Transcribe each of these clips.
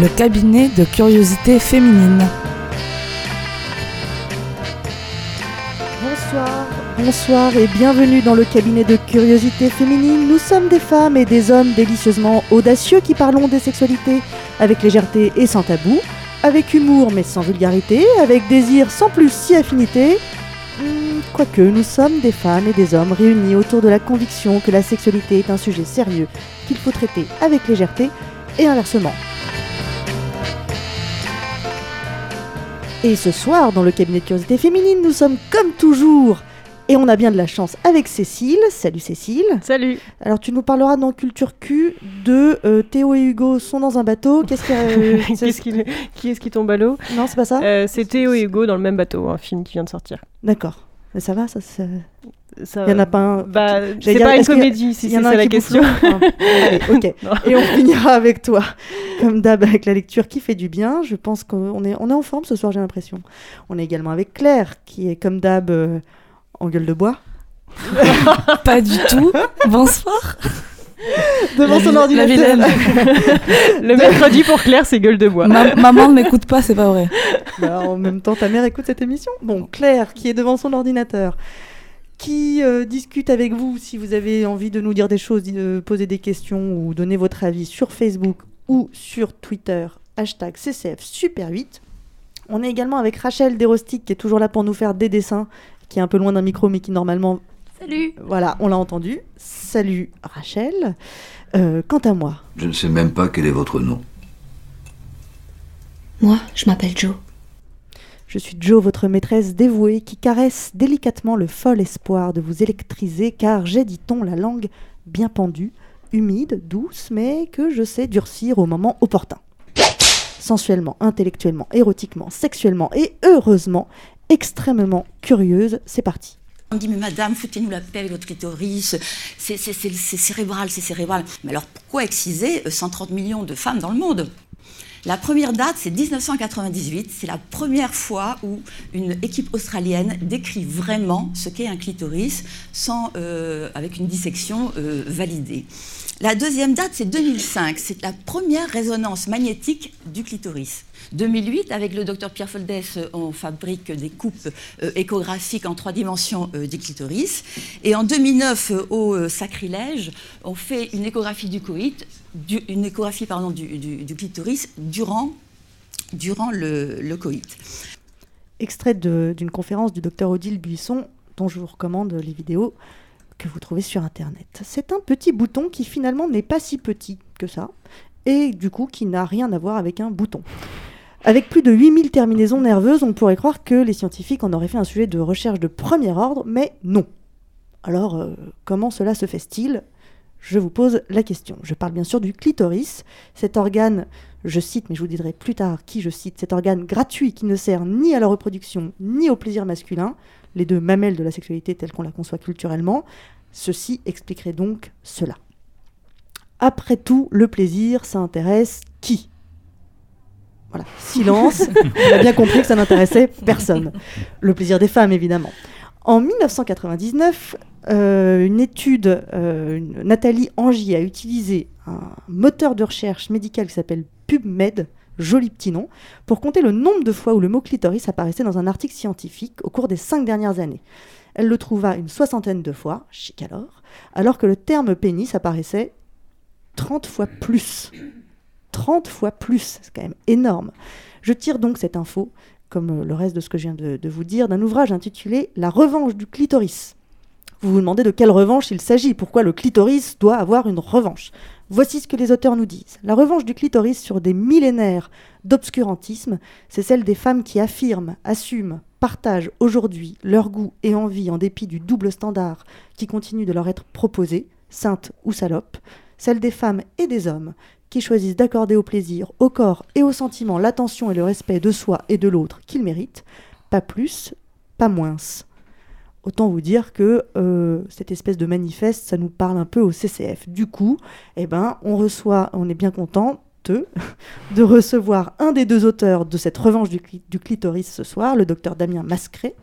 le cabinet de curiosité féminine. Bonsoir, bonsoir et bienvenue dans le cabinet de curiosité féminine. Nous sommes des femmes et des hommes délicieusement audacieux qui parlons des sexualités avec légèreté et sans tabou, avec humour mais sans vulgarité, avec désir sans plus si affinité. Hmm, Quoique nous sommes des femmes et des hommes réunis autour de la conviction que la sexualité est un sujet sérieux qu'il faut traiter avec légèreté et inversement. Et ce soir, dans le cabinet de curiosité féminine, nous sommes comme toujours, et on a bien de la chance avec Cécile. Salut Cécile. Salut. Alors tu nous parleras dans Culture Q de euh, Théo et Hugo sont dans un bateau. Qu'est-ce que euh, qui est-ce qui tombe à l'eau? Non, c'est pas ça? Euh, C'est Théo et Hugo dans le même bateau, un film qui vient de sortir. D'accord. Ça va, ça. ça- Ça- Il y en a pas un. Bah, c'est dire, pas une a- comédie, si c'est la question. Enfin, allez, ok. Non. Et on finira avec toi, comme d'hab, avec la lecture qui fait du bien. Je pense qu'on est, on est en forme ce soir, j'ai l'impression. On est également avec Claire, qui est comme d'hab euh, en gueule de bois. Pas du tout. Bonsoir. Devant son ordinateur. vilaine. Le mercredi pour Claire, c'est gueule de bois. Ma- maman ne m'écoute pas, c'est pas vrai. Bah, en même temps, ta mère écoute cette émission. Bon, Claire, qui est devant son ordinateur, qui euh, discute avec vous si vous avez envie de nous dire des choses, de poser des questions ou donner votre avis sur Facebook ou sur Twitter, hashtag CCF Super 8. On est également avec Rachel Desrostiques qui est toujours là pour nous faire des dessins, qui est un peu loin d'un micro mais qui normalement... Salut Voilà, on l'a entendu. Salut Rachel. Euh, quant à moi, Je ne sais même pas quel est votre nom. Moi, je m'appelle Joe. Je suis Jo, votre maîtresse dévouée, qui caresse délicatement le fol espoir de vous électriser, car j'ai, dit-on, la langue bien pendue, humide, douce, mais que je sais durcir au moment opportun. Sensuellement, intellectuellement, érotiquement, sexuellement et heureusement, extrêmement curieuse, c'est parti. On me dit, mais madame, foutez-nous la paix avec votre clitoris, c'est cérébral, c'est cérébral. Mais alors pourquoi exciser euh, 130 millions de femmes dans le monde? La première date, c'est 1998, c'est la première fois où une équipe australienne décrit vraiment ce qu'est un clitoris euh, avec une dissection euh, validée. La deuxième date, c'est 2005, c'est la première résonance magnétique du clitoris. 2008, avec le docteur Pierre Foldès, euh, on fabrique des coupes échographiques en trois dimensions du clitoris. Et en 2009, euh, au sacrilège, on fait une échographie du coït, une échographie pardon, du, du- clitoris durant, le, le coït. Extrait d'une conférence du docteur Odile Buisson, dont je vous recommande les vidéos que vous trouvez sur Internet. C'est un petit bouton qui finalement n'est pas si petit que ça, et du coup qui n'a rien à voir avec un bouton. Avec plus de 8000 terminaisons nerveuses, on pourrait croire que les scientifiques en auraient fait un sujet de recherche de premier ordre, mais non. Alors, euh, comment cela se fait-il? Je vous pose la question. Je parle bien sûr du clitoris, cet organe, je cite, mais je vous dirai plus tard qui je cite, cet organe gratuit qui ne sert ni à la reproduction ni au plaisir masculin, les deux mamelles de la sexualité telles qu'on la conçoit culturellement. Ceci expliquerait donc cela. Après tout, le plaisir, ça intéresse qui? Voilà, silence. On a bien compris que ça n'intéressait personne. Le plaisir des femmes, évidemment. En 1999, euh, une étude, euh, Nathalie Angier a utilisé un moteur de recherche médical qui s'appelle PubMed, joli petit nom, pour compter le nombre de fois où le mot clitoris apparaissait dans un article scientifique au cours des cinq dernières années. Elle le trouva une soixantaine de fois, chic alors, alors que le terme pénis apparaissait 30 fois plus. 30 fois plus, c'est quand même énorme. Je tire donc cette info, comme euh, le reste de ce que je viens de, de vous dire, d'un ouvrage intitulé La revanche du clitoris. Vous vous demandez de quelle revanche il s'agit, pourquoi le clitoris doit avoir une revanche. Voici ce que les auteurs nous disent. La revanche du clitoris sur des millénaires d'obscurantisme, c'est celle des femmes qui affirment, assument, partagent aujourd'hui leur goût et envie en dépit du double standard qui continue de leur être proposé, sainte ou salope, celle des femmes et des hommes qui choisissent d'accorder au plaisir, au corps et au sentiment l'attention et le respect de soi et de l'autre qu'ils méritent, pas plus, pas moins. Autant vous dire que euh, cette espèce de manifeste, ça nous parle un peu au CCF. Du coup, eh ben, on reçoit, on est bien content de, de recevoir un des deux auteurs de cette revanche du, du clitoris ce soir, le docteur Damien Mascret.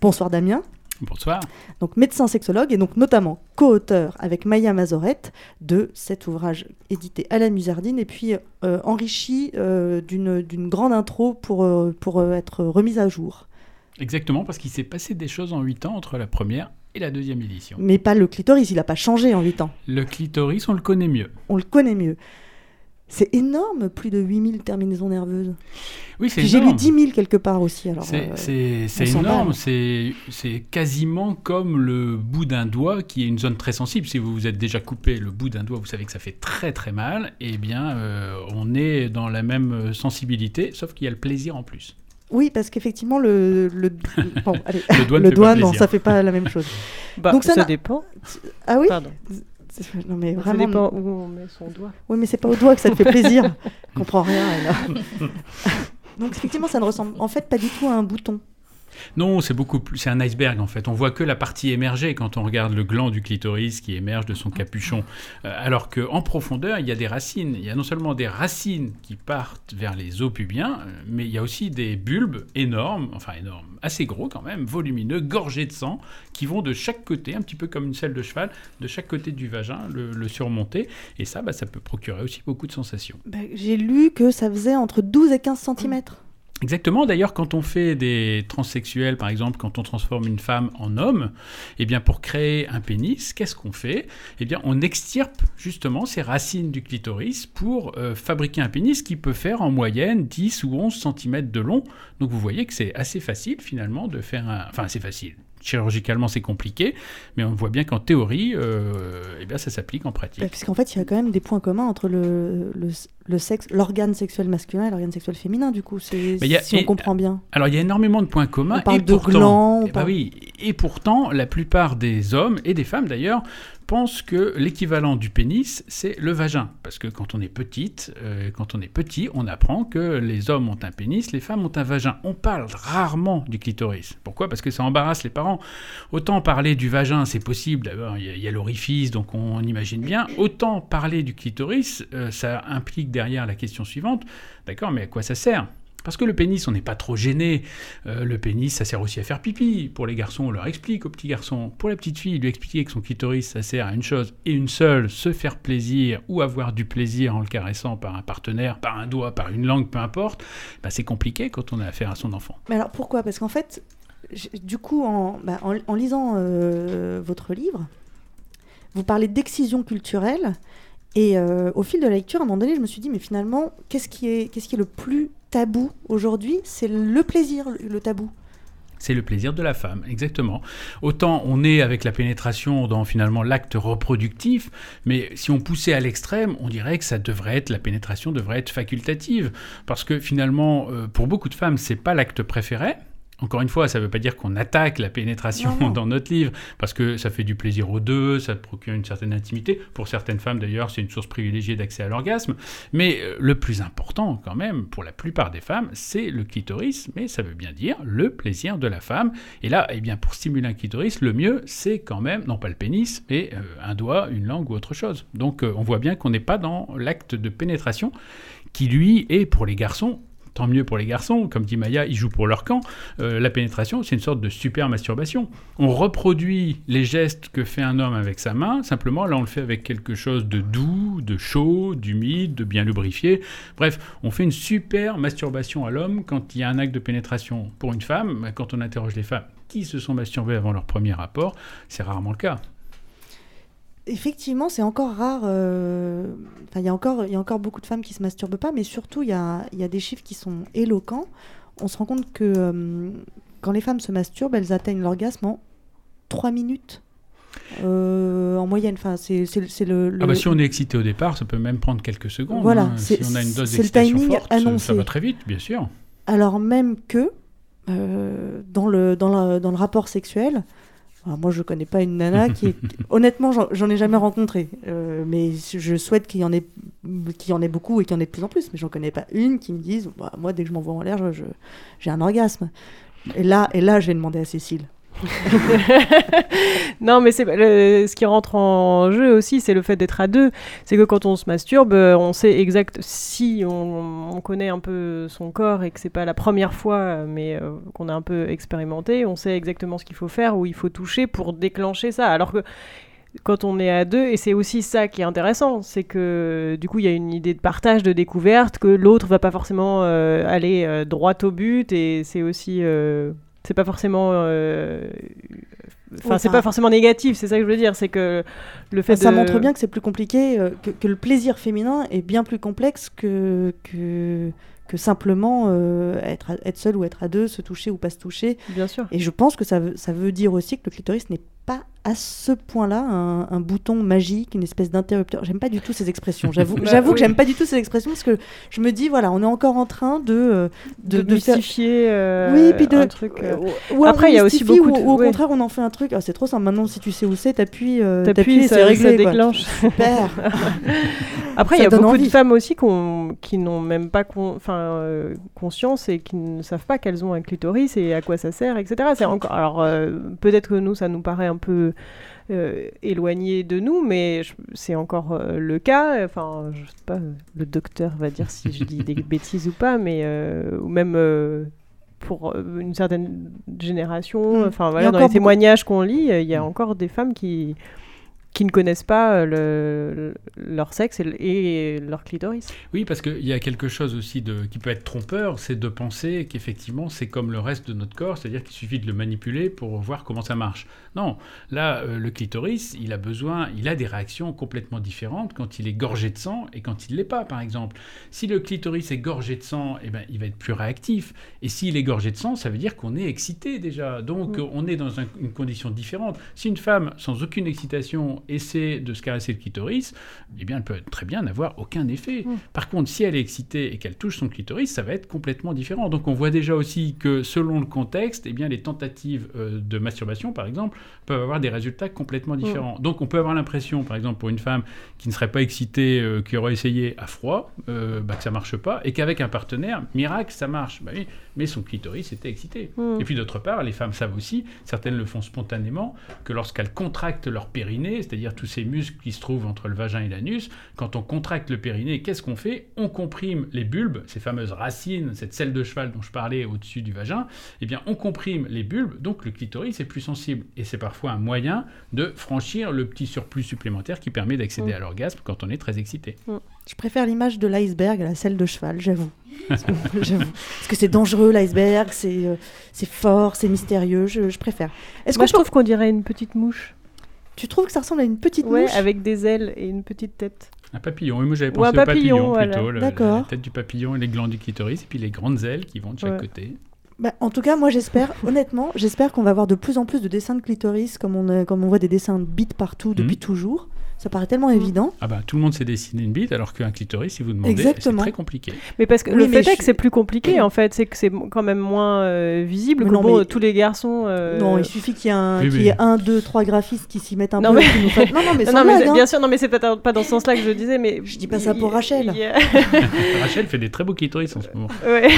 Bonsoir Damien. Bonsoir. Donc médecin sexologue et donc notamment co-auteur avec Maya Mazorette de cet ouvrage édité à la Musardine et puis euh, enrichi euh, d'une grande intro pour, euh, pour être remise à jour. Exactement, parce qu'il s'est passé des choses en 8 ans entre la première et la deuxième édition. Mais pas le clitoris, il n'a pas changé en 8 ans. Le clitoris, on le connaît mieux. On le connaît mieux. C'est énorme, plus de 8000 terminaisons nerveuses. Oui, c'est j'ai lu énorme. 10 000 quelque part aussi. Alors, C'est- euh, C'est c'est s'emballe. énorme, c'est c'est quasiment comme le bout d'un doigt qui est une zone très sensible. Si vous vous êtes déjà coupé le bout d'un doigt, vous savez que ça fait très très mal. Eh bien, euh, on est dans la même sensibilité, sauf qu'il y a le plaisir en plus. Oui, parce qu'effectivement, le, le, bon, allez, Le doigt ne le fait doigt, pas non, plaisir. ça fait pas la même chose. Bah, Donc ça dépend. Ah oui Pardon. Non mais Ça vraiment. dépend où on met son doigt. Oui, mais c'est pas au doigt que ça te fait plaisir. Je comprends rien. elle. Donc effectivement, ça ne ressemble en fait pas du tout à un bouton. Non, c'est beaucoup plus. C'est un iceberg en fait. On voit que la partie émergée quand on regarde le gland du clitoris qui émerge de son capuchon. Euh, alors qu'en profondeur, il y a des racines. Il y a non seulement des racines qui partent vers les os pubiens, euh, mais il y a aussi des bulbes énormes, enfin énormes, assez gros quand même, volumineux, gorgés de sang, qui vont de chaque côté, un petit peu comme une selle de cheval, de chaque côté du vagin, le, le surmonter. Et ça, bah, ça peut procurer aussi beaucoup de sensations. Bah, J'ai lu que ça faisait entre 12 et 15 cm. Exactement. D'ailleurs, quand on fait des transsexuels, par exemple, quand on transforme une femme en homme, eh bien, pour créer un pénis, qu'est-ce qu'on fait? Eh bien, on extirpe justement ces racines du clitoris pour euh, fabriquer un pénis qui peut faire en moyenne 10 ou 11 cm de long. Donc, vous voyez que c'est assez facile finalement de faire un. Enfin, c'est facile. Chirurgicalement, c'est compliqué, mais on voit bien qu'en théorie, euh, eh bien, ça s'applique en pratique. Puisqu'en fait, il y a quand même des points communs entre le, le, le sexe, l'organe sexuel masculin et l'organe sexuel féminin, du coup. C'est, a- si on et- comprend bien. Alors, il y a énormément de points communs. On parle et de pourtant, glands, on eh ben parle- oui, et pourtant, la plupart des hommes et des femmes d'ailleurs pensent que l'équivalent du pénis, c'est le vagin. Parce que quand on est petite, euh, quand on est petit, on apprend que les hommes ont un pénis, les femmes ont un vagin. On parle rarement du clitoris. Pourquoi? Parce que ça embarrasse les parents. Autant parler du vagin, c'est possible. D'abord, il y a- il y a, l'orifice, donc on, imagine bien. Autant parler du clitoris, euh, ça implique derrière la question suivante. D'accord, mais à quoi ça sert? Parce que le pénis, on n'est pas trop gêné. Euh, le pénis, ça sert aussi à faire pipi. Pour les garçons, on leur explique aux petits garçons. Pour la petite fille, lui expliquer que son clitoris, ça sert à une chose et une seule, se faire plaisir ou avoir du plaisir en le caressant par un partenaire, par un doigt, par une langue, peu importe. Bah, c'est compliqué quand on a affaire à son enfant. Mais alors pourquoi? Parce qu'en fait, du coup, en, bah, lisant euh, votre livre, vous parlez d'excision culturelle. Et euh, au fil de la lecture, à un moment donné, je me suis dit, mais finalement, qu'est-ce qui est, qu'est-ce qui est le plus tabou aujourd'hui? C'est le plaisir, le, tabou. C'est le plaisir de la femme, exactement. Autant on est avec la pénétration dans finalement l'acte reproductif, mais si on poussait à l'extrême, on dirait que ça devrait être la pénétration devrait être facultative, parce que finalement, euh, pour beaucoup de femmes, c'est pas l'acte préféré. Encore une fois, ça ne veut pas dire qu'on attaque la pénétration Non, non. dans notre livre, parce que ça fait du plaisir aux deux, ça procure une certaine intimité. Pour certaines femmes, d'ailleurs, c'est une source privilégiée d'accès à l'orgasme. Mais euh, le plus important, quand même, pour la plupart des femmes, c'est le clitoris, mais ça veut bien dire le plaisir de la femme. Et là, eh bien, pour stimuler un clitoris, le mieux, c'est quand même, non pas le pénis, mais euh, un doigt, une langue ou autre chose. Donc, euh, on voit bien qu'on n'est pas dans l'acte de pénétration, qui lui est pour les garçons tant mieux pour les garçons, comme dit Maya, ils jouent pour leur camp. Euh, la pénétration, c'est une sorte de super masturbation. On reproduit les gestes que fait un homme avec sa main, simplement là on le fait avec quelque chose de doux, de chaud, d'humide, de bien lubrifié. Bref, on fait une super masturbation à l'homme quand il y a un acte de pénétration. Pour une femme, quand on interroge les femmes qui se sont masturbées avant leur premier rapport, c'est rarement le cas. Effectivement, c'est encore rare. euh, Enfin, il y a encore, il y a encore beaucoup de femmes qui se masturbent pas, mais surtout, il y a, il y a des chiffres qui sont éloquents. On se rend compte que euh, quand les femmes se masturbent, elles atteignent l'orgasme en 3 minutes. euh, en moyenne, enfin, c'est le, le- Ah bah si on est excité au départ, ça peut même prendre quelques secondes. Voilà, hein. si on a une dose d'excitation forte, ça- annoncé. ça va très vite, bien sûr. alors même que euh, dans, le, dans, la- dans le rapport sexuel, alors moi je connais pas une nana qui est... Honnêtement, j'en- ai jamais rencontré, euh, mais je souhaite qu'il y, en ait- qu'il y en ait beaucoup et qu'il y en ait de plus en plus, mais j'en connais pas une qui me dise, Bah, moi dès que je m'envoie en l'air, je- je- j'ai un orgasme. Et là, et là j'ai demandé à Cécile. non, mais c'est le- ce qui rentre en jeu aussi, c'est le fait d'être à deux. C'est que quand on se masturbe, euh, on sait exact si on, on connaît un peu son corps et que c'est pas la première fois, euh, mais euh, qu'on a un peu expérimenté, on sait exactement ce qu'il faut faire, où il faut toucher pour déclencher ça. Alors que quand on est à deux, et c'est aussi ça qui est intéressant, c'est que du coup il y a une idée de partage, de découverte, que l'autre va pas forcément aller droit au but, et c'est aussi c'est pas forcément euh, enfin c'est pas forcément négatif, c'est ça que je veux dire, c'est que le fait ça de- montre bien que c'est plus compliqué, euh, que, que le plaisir féminin est bien plus complexe que, que, que simplement euh, être, à- être seul ou être à deux, se toucher ou pas se toucher. bien sûr. Et je pense que ça veut, ça veut dire aussi que le clitoris n'est pas à ce point-là un, un bouton magique, une espèce d'interrupteur. J'aime pas du tout ces expressions. J'avoue, Bah, j'avoue oui. que j'aime pas du tout ces expressions parce que je me dis voilà, on est encore en train de euh, de, de, faire. euh, Oui, puis de. un truc. euh, ou- ou Après, il y a aussi beaucoup ou- de- ou au ouais. contraire, on en fait un truc. Ah, c'est trop simple. Maintenant, si tu sais où c'est, t'appuies, euh, T'appuies, ça, c'est ça réglé. quoi. déclenche. Super. Après, il Ça y a beaucoup envie. de femmes aussi qui n'ont même pas con- enfin, conscience et qui ne savent pas qu'elles ont un clitoris et à quoi ça sert, etc. C'est encore, alors peut-être que nous, ça nous paraît un peu euh, éloigné de nous, mais c'est encore euh, le cas. Enfin, je sais pas, le docteur va dire si je dis des bêtises ou pas, mais euh, ou même. pour une certaine génération, Mm. enfin voilà, dans les témoignages qu'on lit, il y a Mm. encore des femmes qui, qui ne connaissent pas euh, le, leur sexe et, le- et leur clitoris. Oui, parce qu'il y a quelque chose aussi de, qui peut être trompeur, c'est de penser qu'effectivement c'est comme le reste de notre corps, c'est-à-dire qu'il suffit de le manipuler pour voir comment ça marche. Non, là, euh, le clitoris, il a besoin, il a des réactions complètement différentes quand il est gorgé de sang et quand il l'est pas, par exemple. Si le clitoris est gorgé de sang, eh ben, il va être plus réactif. Et s'il est gorgé de sang, ça veut dire qu'on est excité déjà. Donc on est dans un- une condition différente. Si une femme sans aucune excitation essaie de se caresser le clitoris, eh bien elle peut très bien n'avoir aucun effet. Mm. Par contre, si elle est excitée et qu'elle touche son clitoris, ça va être complètement différent. Donc on voit déjà aussi que selon le contexte, eh bien les tentatives euh, de masturbation, par exemple, peuvent avoir des résultats complètement différents. Donc on peut avoir l'impression, par exemple, pour une femme qui ne serait pas excitée, euh, qui aurait essayé à froid, euh, bah, que ça marche pas, et qu'avec un partenaire, miracle, ça marche. Bah oui, mais son clitoris était excité. Mm. Et puis d'autre part, les femmes savent aussi, certaines le font spontanément, que lorsqu'elles contractent leur périnée, c'est-à-dire tous ces muscles qui se trouvent entre le vagin et l'anus, quand on contracte le périnée, qu'est-ce qu'on fait? On comprime les bulbes, ces fameuses racines, cette selle de cheval dont je parlais au-dessus du vagin, eh bien on comprime les bulbes, donc le clitoris est plus sensible. Et c'est parfois un moyen de franchir le petit surplus supplémentaire qui permet d'accéder Mm. à l'orgasme quand on est très excité. Je préfère l'image de l'iceberg à la selle de cheval, j'avoue. Parce que- c'est dangereux, l'iceberg, c'est euh, c'est fort, c'est mystérieux, je, je préfère. Est-ce que je trouve qu'on dirait une petite mouche. Tu trouves que ça ressemble à une petite Ouais, mouche avec des ailes et une petite tête. Un papillon, oui, moi j'avais un pensé au papillon, papillon voilà. plutôt, le- la tête du papillon et les glands du clitoris, et puis les grandes ailes qui vont de chaque Ouais. côté. Bah, en tout cas, moi j'espère, honnêtement, j'espère qu'on va avoir de plus en plus de dessins de clitoris comme on, comme on voit des dessins de bites partout depuis Mhm. toujours. Ça paraît tellement Mhm. évident. Ah bah tout le monde sait dessiner une bite, alors qu'un clitoris, si vous demandez, Exactement. c'est très compliqué. Mais parce que Oui, le fait est que c'est plus compliqué en fait, c'est que c'est quand même moins euh, visible que non, bon, mais- tous les garçons. euh, Non, il suffit qu'il y ait un, Oui, qu'il oui. y ait un, deux, trois graphistes qui s'y mettent un Non, peu. mais- qui nous fassent- Non, non, mais Non, sans non, mais blague, c'est- hein. bien sûr, non, mais c'est peut-être pas dans ce sens-là que je disais, mais Je dis pas ça pour Rachel. Rachel fait des très beaux clitoris en ce moment. Ouais.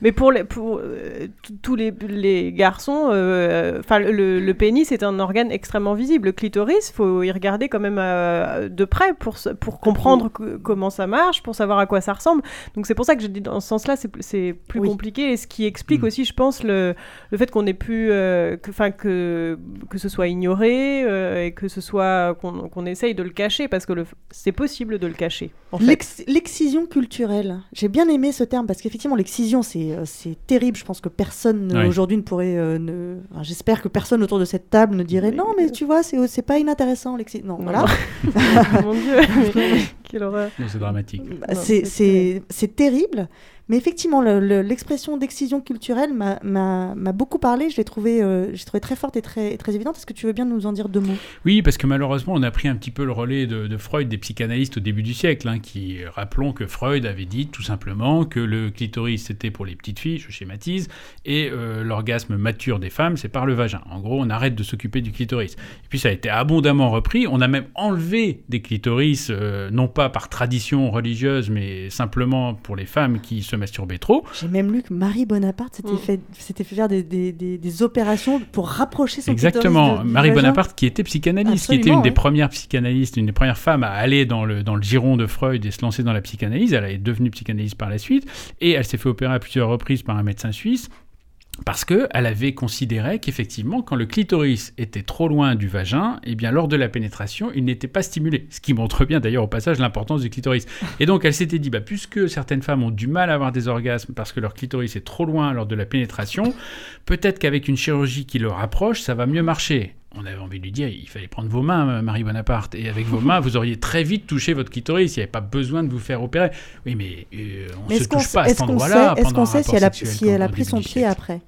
mais pour, les, pour euh, tous les, les garçons, euh, enfin le, le pénis est un organe extrêmement visible. Le clitoris, faut y regarder quand même euh, de près pour, pour comprendre que- comment ça marche, pour savoir à quoi ça ressemble. Donc c'est pour ça que je dis dans ce sens-là, c'est plus- c'est plus Oui. compliqué et ce qui explique Mm. aussi, je pense, le, le fait qu'on ait pu, euh, que, enfin que, que ce soit ignoré euh, et que ce soit qu'on essaye de le cacher parce que le- c'est possible de le cacher. L'excision culturelle. J'ai bien aimé ce terme parce qu'effectivement, l'excision, c'est euh, c'est terrible. Je pense que personne Oui. aujourd'hui ne pourrait. euh, ne... enfin, J'espère que personne autour de cette table ne dirait non, mais tu vois, c'est c'est pas inintéressant l'excision. Non, Non. Voilà. Mon Dieu, mais quelle horreur. Non, C'est dramatique. Bah, c'est terrible. Mais effectivement, le- le- l'expression d'excision culturelle m'a- beaucoup parlé. Je l'ai trouvée euh, très forte et très, évidente. Est-ce que tu veux bien nous en dire deux mots? Oui, parce que malheureusement, on a pris un petit peu le relais de, Freud, des psychanalystes au début du siècle, hein, qui, rappelons que Freud avait dit tout simplement que le clitoris, c'était pour les petites filles, je schématise, et euh, l'orgasme mature des femmes, c'est par le vagin. En gros, on arrête de s'occuper du clitoris. Et puis ça a été abondamment repris. On a même enlevé des clitoris, euh, non pas par tradition religieuse, mais simplement pour les femmes qui se masturber trop. J'ai même lu que Marie Bonaparte s'était Mm. fait, s'était fait faire des, des, des, des opérations pour rapprocher son Exactement. de- Marie. Bonaparte, qui était psychanalyste, qui était une des premières psychanalystes, une des premières femmes à aller dans le, dans le giron de Freud et se lancer dans la psychanalyse. Elle est devenue psychanalyste par la suite et elle s'est fait opérer à plusieurs reprises par un médecin suisse. Parce qu'elle avait considéré qu'effectivement, quand le clitoris était trop loin du vagin, eh bien, lors de la pénétration, il n'était pas stimulé. Ce qui montre bien d'ailleurs au passage l'importance du clitoris. Et donc, elle s'était dit, bah, puisque certaines femmes ont du mal à avoir des orgasmes parce que leur clitoris est trop loin lors de la pénétration, peut-être qu'avec une chirurgie qui le rapproche, ça va mieux marcher. On avait envie de lui dire, il fallait prendre vos mains, Marie Bonaparte, et avec vos mains, vous auriez très vite touché votre clitoris. Il n'y avait pas besoin de vous faire opérer. Oui, mais euh, on ne se touche pas à cet est-ce qu'on endroit-là. sait, est-ce qu'on sait si elle a, si elle a pris son pied après?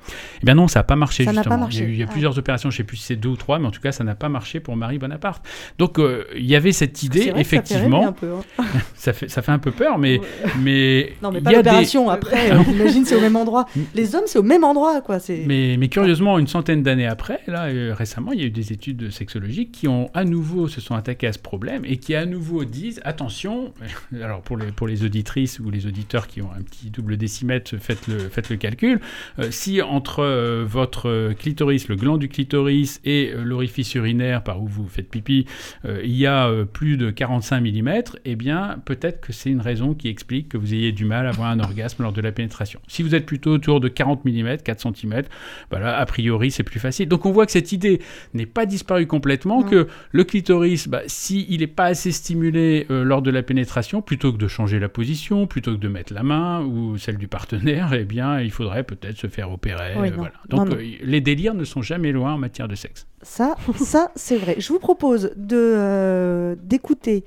Eh bien non, ça n'a pas marché Ça justement. pas marché. Il y a, eu- il y a Ah. plusieurs opérations, je ne sais plus si c'est deux ou trois, mais en tout cas, ça n'a pas marché pour Marie Bonaparte. Donc euh, il y avait cette C'est idée, vrai que ça fait effectivement, un peu, hein. ça, fait, ça fait un peu peur, mais, mais Non, mais pas a des- l'opération après. euh, J'imagine c'est au même endroit. Les hommes, c'est au même endroit, quoi. Mais, mais curieusement, une centaine d'années après, là, euh, récemment, il y a eu des études sexologiques qui ont à nouveau se sont attaquées à ce problème et qui à nouveau disent attention. Alors pour les pour les auditrices ou les auditeurs qui ont un petit double décimètre, faites le faites le calcul. Euh, si entre euh, votre clitoris, le gland du clitoris et euh, l'orifice urinaire par où vous faites pipi, il y a plus de 45 mm, eh bien peut-être que c'est une raison qui explique que vous ayez du mal à avoir un orgasme lors de la pénétration. Si vous êtes plutôt autour de 40 mm, 4 cm, bah là, a priori, c'est plus facile. Donc on voit que cette idée n'est pas disparue complètement, Non. que le clitoris, bah, s'il n'est pas assez stimulé euh, lors de la pénétration, plutôt que de changer la position, plutôt que de mettre la main ou celle du partenaire, eh bien, il faudrait peut-être se faire opérer. Oui, euh, voilà. Donc Non, non. euh, les délires ne sont jamais loin en matière de sexe. Ça, ça c'est vrai. Je vous propose de d'écouter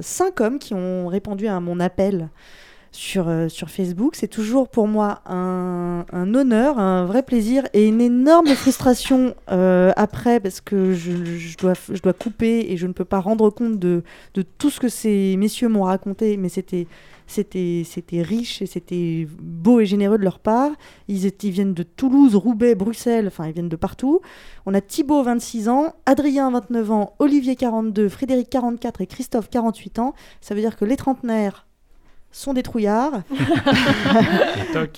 cinq hommes qui ont répondu à mon appel sur, euh, sur Facebook. C'est toujours pour moi un, honneur, un vrai plaisir et une énorme frustration euh, après parce que je, dois, je dois couper et je ne peux pas rendre compte de, de tout ce que ces messieurs m'ont raconté, mais c'était riche et c'était beau et généreux de leur part. Ils, ils viennent de Toulouse, Roubaix, Bruxelles, enfin ils viennent de partout. On a Thibaut, 26 ans, Adrien, 29 ans, Olivier, 42, Frédéric, 44 et Christophe, 48 ans. Ça veut dire que les trentenaires sont des trouillards.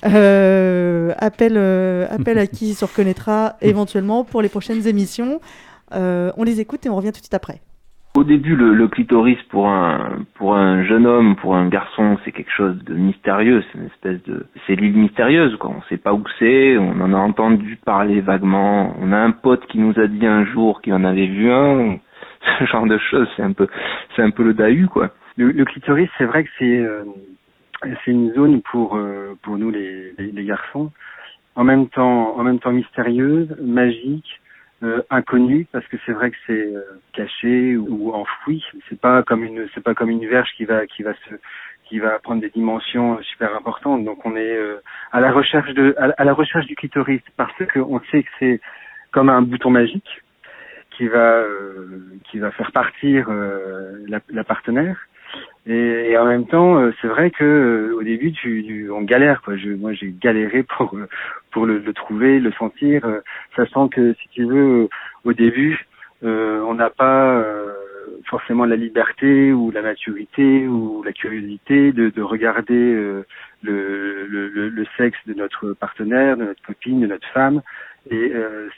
Euh, appel, euh, appel à qui se reconnaîtra éventuellement pour les prochaines émissions. Euh, on les écoute et on revient tout de suite après. Au début, le, le clitoris pour un pour un jeune homme, pour un garçon, c'est quelque chose de mystérieux. C'est une espèce de c'est l'île mystérieuse. Quoi. On sait pas où c'est. On en a entendu parler vaguement. On a un pote qui nous a dit un jour qu'il en avait vu un. Ce genre de choses, c'est un peu c'est un peu le dahu quoi. Le, clitoris, c'est vrai que c'est euh, une zone pour euh, pour nous les, les, les garçons, en même temps en même temps mystérieuse, magique, euh, inconnue parce que c'est vrai que c'est euh, caché ou, ou enfoui. C'est pas comme une c'est pas comme une verge qui va qui va se qui va prendre des dimensions super importantes. Donc on est euh, à la recherche de à, à la recherche du clitoris parce que on sait que c'est comme un bouton magique qui va euh, qui va faire partir euh, la, la partenaire. Et, et en même temps, euh, c'est vrai que euh, au début, tu, tu- on galère. Quoi. Je, moi, j'ai galéré pour euh, pour le, le trouver, le sentir, sachant que si tu veux, au début, euh, on n'a pas euh, forcément la liberté ou la maturité ou la curiosité de, de regarder euh, le, le, le, sexe de notre partenaire, de notre copine, de notre femme. Et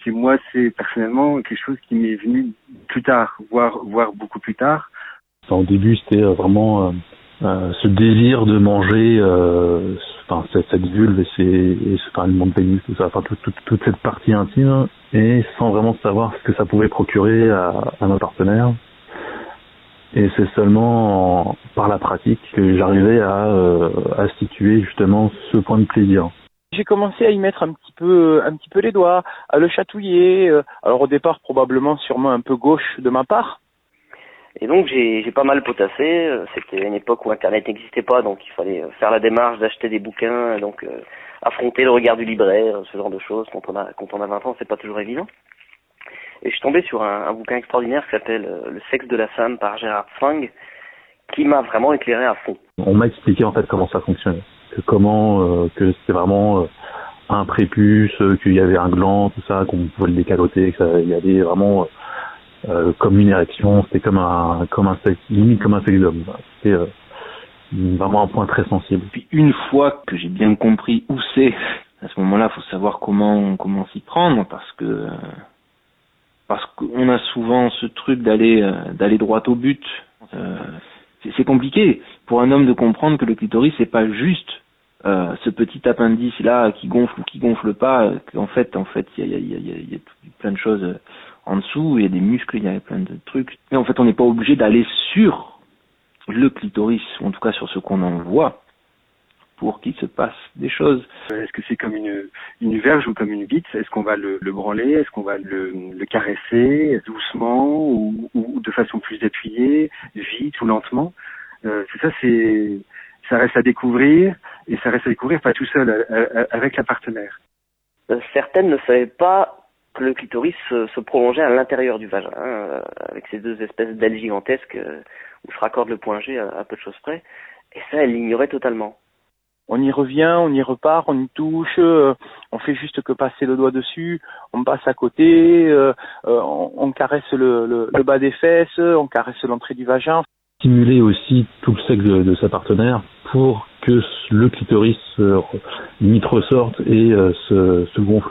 c'est moi, c'est personnellement quelque chose qui m'est venu plus tard, voire voire beaucoup plus tard. Au début, c'était euh, vraiment euh, euh, ce désir de manger enfin, cette, vulve et, ses, et ce enfin, le pénis, tout ça, enfin, toute, cette partie intime, et sans vraiment savoir ce que ça pouvait procurer à, à ma partenaire. Et c'est seulement en- par la pratique que j'arrivais à, euh, à situer justement ce point de plaisir. J'ai commencé à y mettre un petit peu, un petit peu les doigts, à le chatouiller. Alors au départ, probablement, sûrement un peu gauche de ma part. Et donc j'ai pas mal potassé. Euh, C'était une époque où Internet n'existait pas, donc il fallait euh, faire la démarche d'acheter des bouquins, donc euh, affronter le regard du libraire, ce genre de choses. Quand on a quand on a 20 ans, c'est pas toujours évident. Et je suis tombé sur un, un bouquin extraordinaire qui s'appelle euh, Le sexe de la femme par Gérard Fang, qui m'a vraiment éclairé à fond. On m'a expliqué en fait comment ça fonctionnait, que comment euh, que c'était vraiment euh, un prépuce, qu'il y avait un gland, tout ça, qu'on pouvait le décaloter, ça y avait vraiment euh, comme une érection, c'était comme un comme un sexe, limite comme un sexe d'homme. C'était, euh, vraiment un point très sensible. Puis une fois que j'ai bien compris où c'est, à ce moment-là, faut savoir comment comment s'y prendre parce que parce qu'on a souvent ce truc d'aller euh, d'aller droit au but. C'est- compliqué pour un homme de comprendre que le clitoris c'est pas juste ce petit appendice là qui gonfle ou qui gonfle pas. qu'en fait, en fait, il y a, plein de choses en dessous. Il y a des muscles, il y a plein de trucs. Et en fait, on n'est pas obligé d'aller sur le clitoris, ou en tout cas sur ce qu'on en voit, pour qu'il se passe des choses. Euh, Est-ce que c'est comme une, une verge ou comme une bite? Est-ce qu'on va le, le branler? Est-ce qu'on va le, le caresser doucement ou, ou de façon plus appuyée, vite ou lentement? Euh, ça, c'est ça reste à découvrir et ça reste à découvrir pas tout seul, à- à- avec la partenaire. Euh, certaines ne savaient pas que le clitoris se, se prolongeait à l'intérieur du vagin, hein, euh, avec ces deux espèces d'ailes gigantesques euh, où se raccorde le point G à, à peu de choses près. Et ça, elle l'ignorait totalement. On y revient, on y repart, on y touche, euh, on fait juste que passer le doigt dessus, on passe à côté, euh, euh, on, on caresse le, le, le bas des fesses, on caresse l'entrée du vagin. Stimuler aussi tout le sexe de, de sa partenaire pour que le clitoris euh, limite ressorte et euh, se, se gonfle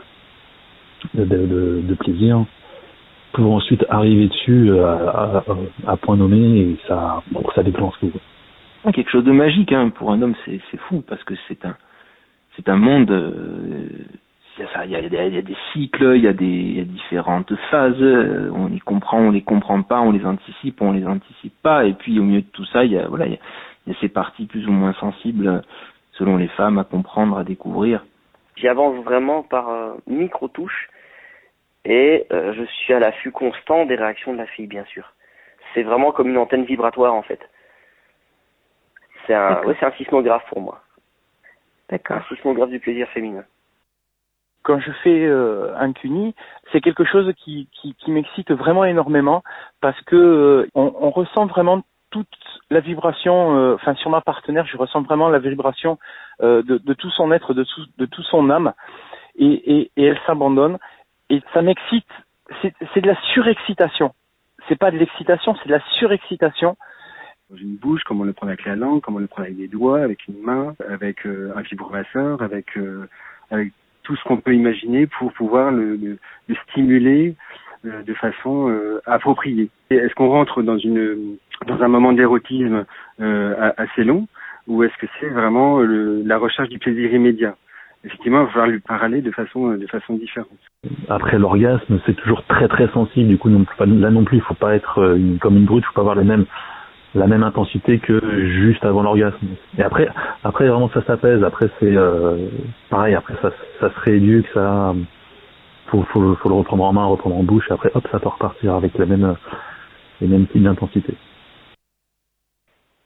de, plaisir pour ensuite arriver dessus euh, à, point nommé et ça, ça déclenche tout. Ah, quelque chose de magique hein. pour un homme c'est fou parce que c'est un un monde il y a des- cycles il y a différentes phases euh, on les comprend on les comprend pas on les anticipe on les anticipe pas et puis au milieu de tout ça il y a il y a, ces parties plus ou moins sensibles selon les femmes à comprendre à découvrir J'y avance vraiment par euh, micro-touches et euh, je suis à l'affût constant des réactions de la fille, bien sûr. C'est vraiment comme une antenne vibratoire, en fait. C'est un, ouais, un sismographe pour moi. D'accord. Un sismographe du plaisir féminin. Quand je fais euh, un cuni, c'est quelque chose qui, qui, qui m'excite vraiment énormément parce que euh, on, on ressent vraiment toute la vibration, euh, enfin sur ma partenaire, je ressens vraiment la vibration euh, de, de tout son être, de tout, de tout son âme, et, et, et elle s'abandonne, et ça m'excite. C'est de la surexcitation. C'est pas de l'excitation, c'est de la surexcitation. Dans une bouche, comme on le prend avec la langue, comme on le prend avec des doigts, avec une main, avec euh, un vibromasseur, avec, euh, avec tout ce qu'on peut imaginer pour pouvoir le, le, le stimuler de façon euh, appropriée. Est-ce qu'on rentre dans une dans un moment d'érotisme euh, assez long ou est-ce que c'est vraiment le, la recherche du plaisir immédiat? Effectivement, il va falloir lui parler de façon de façon différente. Après l'orgasme, c'est toujours très très sensible. Du coup, non, là non plus, il faut pas être euh, une- comme une brute, faut pas avoir les mêmes la même intensité que juste avant l'orgasme. Et après, après vraiment ça s'apaise. Après c'est euh, pareil. Après ça, ça se rééduque. Ça, faut, faut, le reprendre en main, reprendre en bouche. Et après, hop, ça peut repartir avec les mêmes types d'intensité.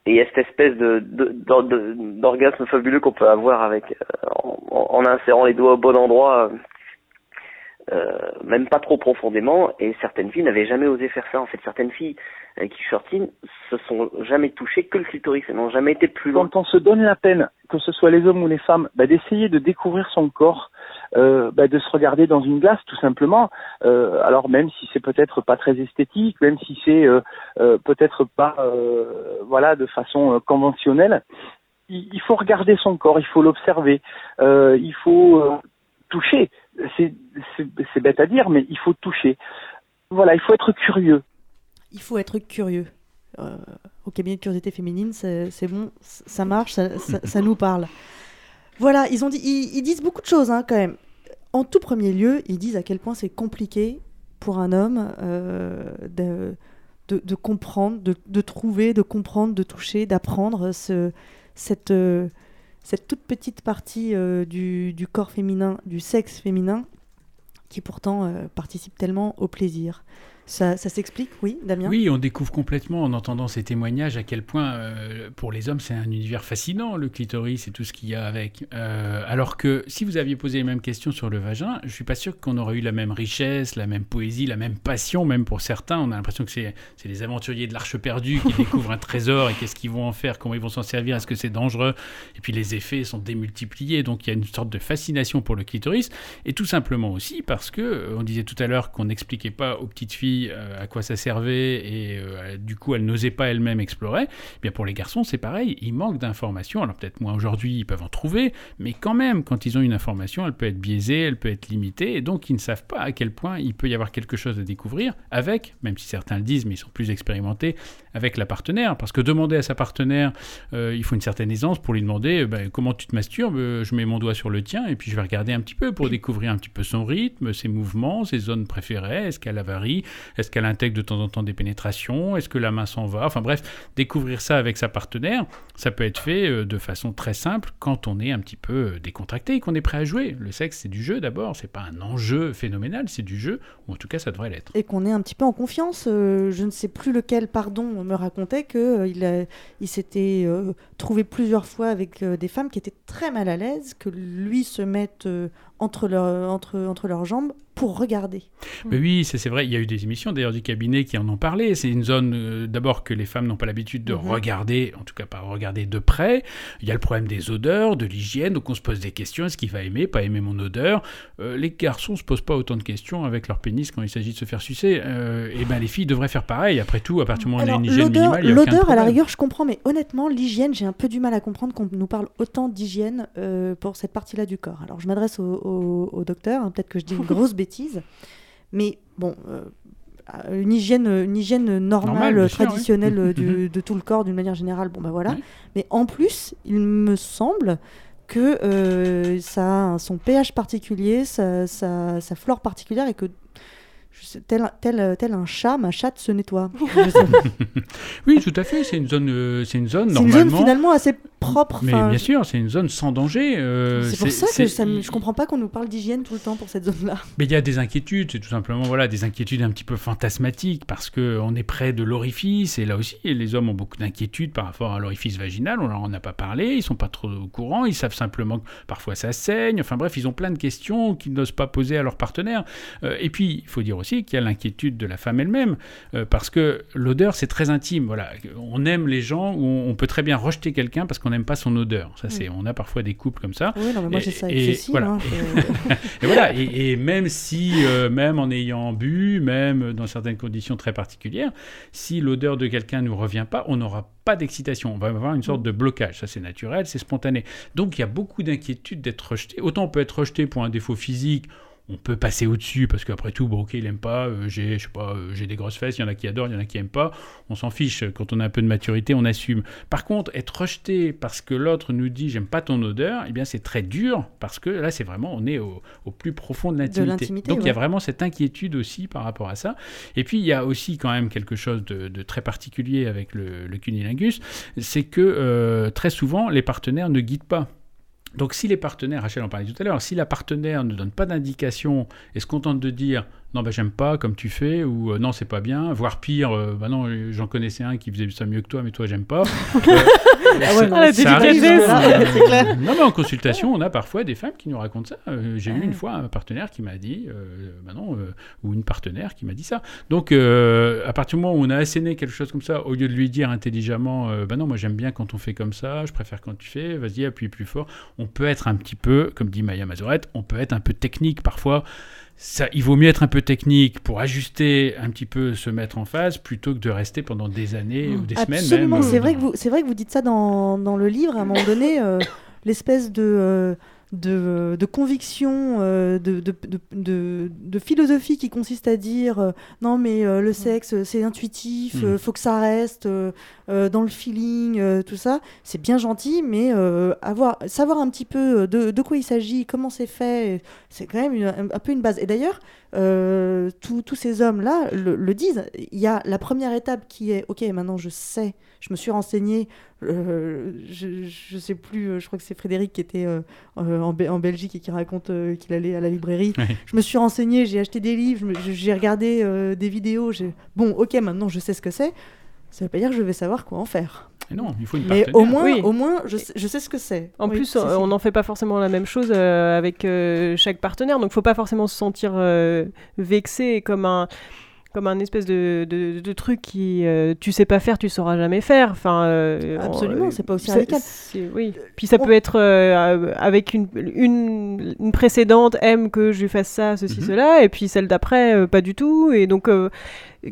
Et il y a cette espèce de, de, d'or- de- d'orgasme fabuleux qu'on peut avoir avec euh, en, en insérant les doigts au bon endroit, euh, euh, même pas trop profondément. Et certaines filles n'avaient jamais osé faire ça. En fait, certaines filles avec qui sorti se sont jamais touchées que le clitoris. Elles n'ont jamais été plus loin. Quand on se donne la peine, que ce soit les hommes ou les femmes, bah, d'essayer de découvrir son corps, euh, bah, de se regarder dans une glace tout simplement. Euh, alors même si c'est peut-être pas très esthétique, même si c'est euh, euh, peut-être pas euh, voilà de façon euh, conventionnelle, il, faut regarder son corps, il faut l'observer, euh, il faut euh, toucher. C'est bête à dire, mais il faut toucher. Voilà, il faut être curieux. Il faut être curieux. Euh, au cabinet de curiosité féminine, c'est bon, ça marche, ça, nous parle. Voilà, ils, ont dit, ils, disent beaucoup de choses hein, quand même. En tout premier lieu, ils disent à quel point c'est compliqué pour un homme euh, de, comprendre, de, de trouver, de comprendre, de toucher, d'apprendre ce, cette, euh, cette toute petite partie euh, du, corps féminin, du sexe féminin, qui pourtant euh, participe tellement au plaisir. Ça, ça s'explique, oui, Damien Oui, on découvre complètement en entendant ces témoignages à quel point euh, pour les hommes c'est un univers fascinant, le clitoris et tout ce qu'il y a avec. Euh, alors que si vous aviez posé les mêmes questions sur le vagin, je suis pas sûr qu'on aurait eu la même richesse, la même poésie, la même passion, même pour certains. On a l'impression que c'est c'est les aventuriers de l'arche perdue qui découvrent un trésor et qu'est-ce qu'ils vont en faire, comment ils vont s'en servir, est-ce que c'est dangereux Et puis les effets sont démultipliés, donc il y a une sorte de fascination pour le clitoris et tout simplement aussi parce que euh, on disait tout à l'heure qu'on n'expliquait pas aux petites filles euh, à quoi ça servait et euh, du coup elle n'osait pas elle-même explorer. Eh bien pour les garçons c'est pareil, ils manquent d'informations. Alors peut-être moins aujourd'hui ils peuvent en trouver, mais quand même quand ils ont une information, elle peut être biaisée, elle peut être limitée et donc ils ne savent pas à quel point il peut y avoir quelque chose à découvrir avec, même si certains le disent, mais ils sont plus expérimentés, avec la partenaire. Parce que demander à sa partenaire, euh, il faut une certaine aisance pour lui demander ben, comment tu te masturbes, je mets mon doigt sur le tien et puis je vais regarder un petit peu pour découvrir un petit peu son rythme, ses mouvements, ses zones préférées, est-ce qu'elle avarie, est-ce qu'elle intègre de temps en temps des pénétrations, est-ce que la main s'en va, enfin bref, découvrir ça avec sa partenaire, ça peut être fait euh, de façon très simple quand on est un petit peu euh, décontracté et qu'on est prêt à jouer. Le sexe c'est du jeu d'abord, c'est pas un enjeu phénoménal, c'est du jeu, ou en tout cas ça devrait l'être. Et qu'on est un petit peu en confiance. Euh, je ne sais plus lequel, pardon, me racontait que il, s'était trouvé plusieurs fois avec des femmes qui étaient très mal à l'aise, que lui se mette entre, leur- entre, entre leurs jambes pour regarder. Mais oui, c'est vrai, il y a eu des émissions d'ailleurs du cabinet qui en ont parlé. C'est une zone euh, d'abord que les femmes n'ont pas l'habitude de Mhm. regarder, en tout cas pas regarder de près. Il y a le problème des odeurs, de l'hygiène, donc on se pose des questions, est-ce qu'il va aimer, pas aimer mon odeur? Euh, Les garçons se posent pas autant de questions avec leur pénis quand il s'agit de se faire sucer. Euh, et ben les filles devraient faire pareil, après tout, à partir du moment où on a une hygiène l'odeur, minimale, l'odeur, à la rigueur, je comprends, mais honnêtement, l'hygiène, j'ai un peu du mal à comprendre qu'on nous parle autant d'hygiène pour cette partie-là du corps. Alors, je m'adresse au, au- au docteur, hein, peut-être que je dis une grosse bêtise, mais bon, euh, une hygiène, une hygiène normale, sûr, oui. traditionnelle euh, du- Mhm. de tout le corps, d'une manière générale, bon bah voilà. Mais en plus, il me semble que euh, ça a son pH particulier, sa, sa- sa flore particulière et que sais, tel, tel, tel un chat, ma chatte se nettoie. Oui, tout à fait, c'est une zone, euh, c'est une zone C'est une normalement. zone finalement assez propre. Mais bien sûr, c'est une zone sans danger. euh, c'est pour ça que ça me- je comprends pas qu'on nous parle d'hygiène tout le temps pour cette zone-là. Mais il y a des inquiétudes, c'est tout simplement voilà, des inquiétudes un petit peu fantasmatiques parce qu'on est près de l'orifice et là aussi les hommes ont beaucoup d'inquiétudes par rapport à l'orifice vaginal, on leur en a pas parlé, ils sont pas trop au courant, ils savent simplement que parfois ça saigne, enfin bref, ils ont plein de questions qu'ils n'osent pas poser à leur partenaire. Euh, et puis il faut dire aussi qu'il y a l'inquiétude de la femme elle-même euh, parce que l'odeur c'est très intime, voilà, on aime les gens ou on, peut très bien rejeter quelqu'un parce qu'on n'aime pas son odeur. Ça c'est, on a parfois des couples comme ça. Oui, non, mais moi Et- j'ai ça avec et Cécile. voilà. hein, Et voilà, et, et même si, euh, même en ayant bu, même dans certaines conditions très particulières, si l'odeur de quelqu'un ne nous revient pas, on n'aura pas d'excitation. On va avoir une sorte de blocage. Ça, c'est naturel, c'est spontané. Donc, il y a beaucoup d'inquiétude d'être rejeté. Autant on peut être rejeté pour un défaut physique. On peut passer au-dessus parce qu'après tout, bon, ok, il aime pas. euh, j'ai, je sais pas, euh, j'ai des grosses fesses. Il y en a qui adorent, il y en a qui aiment pas. On s'en fiche. Quand on a un peu de maturité, on assume. Par contre, être rejeté parce que l'autre nous dit j'aime pas ton odeur, eh bien, c'est très dur parce que là, c'est vraiment, on est au, au plus profond de l'intimité. Donc, il y a vraiment cette inquiétude aussi par rapport à ça. Et puis, il y a aussi quand même quelque chose de, de très particulier avec le, le cunilingus, c'est que euh, très souvent, les partenaires ne guident pas. Donc si les partenaires, Rachel en parlait tout à l'heure, si la partenaire ne donne pas d'indication et se contente de dire non bah j'aime pas comme tu fais ou euh, non c'est pas bien, voire pire, euh, bah non j'en connaissais un qui faisait ça mieux que toi mais toi j'aime pas. Euh, Ah ouais, non, ça arrive, clair. Non mais en consultation on a parfois des femmes qui nous racontent ça. J'ai eu une fois un partenaire qui m'a dit bah non ou une partenaire qui m'a dit ça. Donc à partir du moment où on a asséné quelque chose comme ça, au lieu de lui dire intelligemment bah non moi j'aime bien quand on fait comme ça, je préfère quand tu fais, vas-y appuie plus fort. On peut être un petit peu, comme dit Maya Mazorette, on peut être un peu technique parfois. Ça, il vaut mieux être un peu technique pour ajuster un petit peu, se mettre en phase, plutôt que de rester pendant des années ou des semaines Absolument, c'est euh, vrai, dans- que vous, c'est vrai que vous dites ça dans, dans le livre, à un moment donné, euh, l'espèce de, euh, de, de conviction, euh, de, de, de, de- de philosophie qui consiste à dire euh, non mais euh, le sexe c'est intuitif, Mm. euh, faut que ça reste euh, euh, dans le feeling, euh, tout ça, c'est bien gentil, mais euh, avoir, savoir un petit peu de, de quoi il s'agit, comment c'est fait, c'est quand même une- un, un peu une base. Et d'ailleurs, euh, tous tous ces hommes-là le, le disent. Il y a la première étape qui est, ok, maintenant je sais, je me suis renseigné, euh, je, je sais plus, euh, je crois que c'est Frédéric qui était euh, en, Be- en Belgique et qui raconte qu'il allait à la librairie. Je me suis renseigné, j'ai acheté des livres, j'ai regardé des vidéos. Bon, ok, maintenant je sais ce que c'est. Ça veut pas dire que je vais savoir quoi en faire. Et non, il faut une Mais partenaire. au moins, Oui. au moins je, sais, je sais ce que c'est. En Oui, plus, on n'en fait pas forcément la même chose euh, avec euh, chaque partenaire, donc faut pas forcément se sentir euh, vexé comme un comme un espèce de, de, de truc qui euh, tu sais pas faire, tu sauras jamais faire. Enfin, euh, Absolument, c'est pas aussi radical. Oui. Puis ça peut être euh, avec une, une, une précédente aime que je lui fasse ça, ceci, Mhm. cela, et puis celle d'après euh, pas du tout. Et donc euh,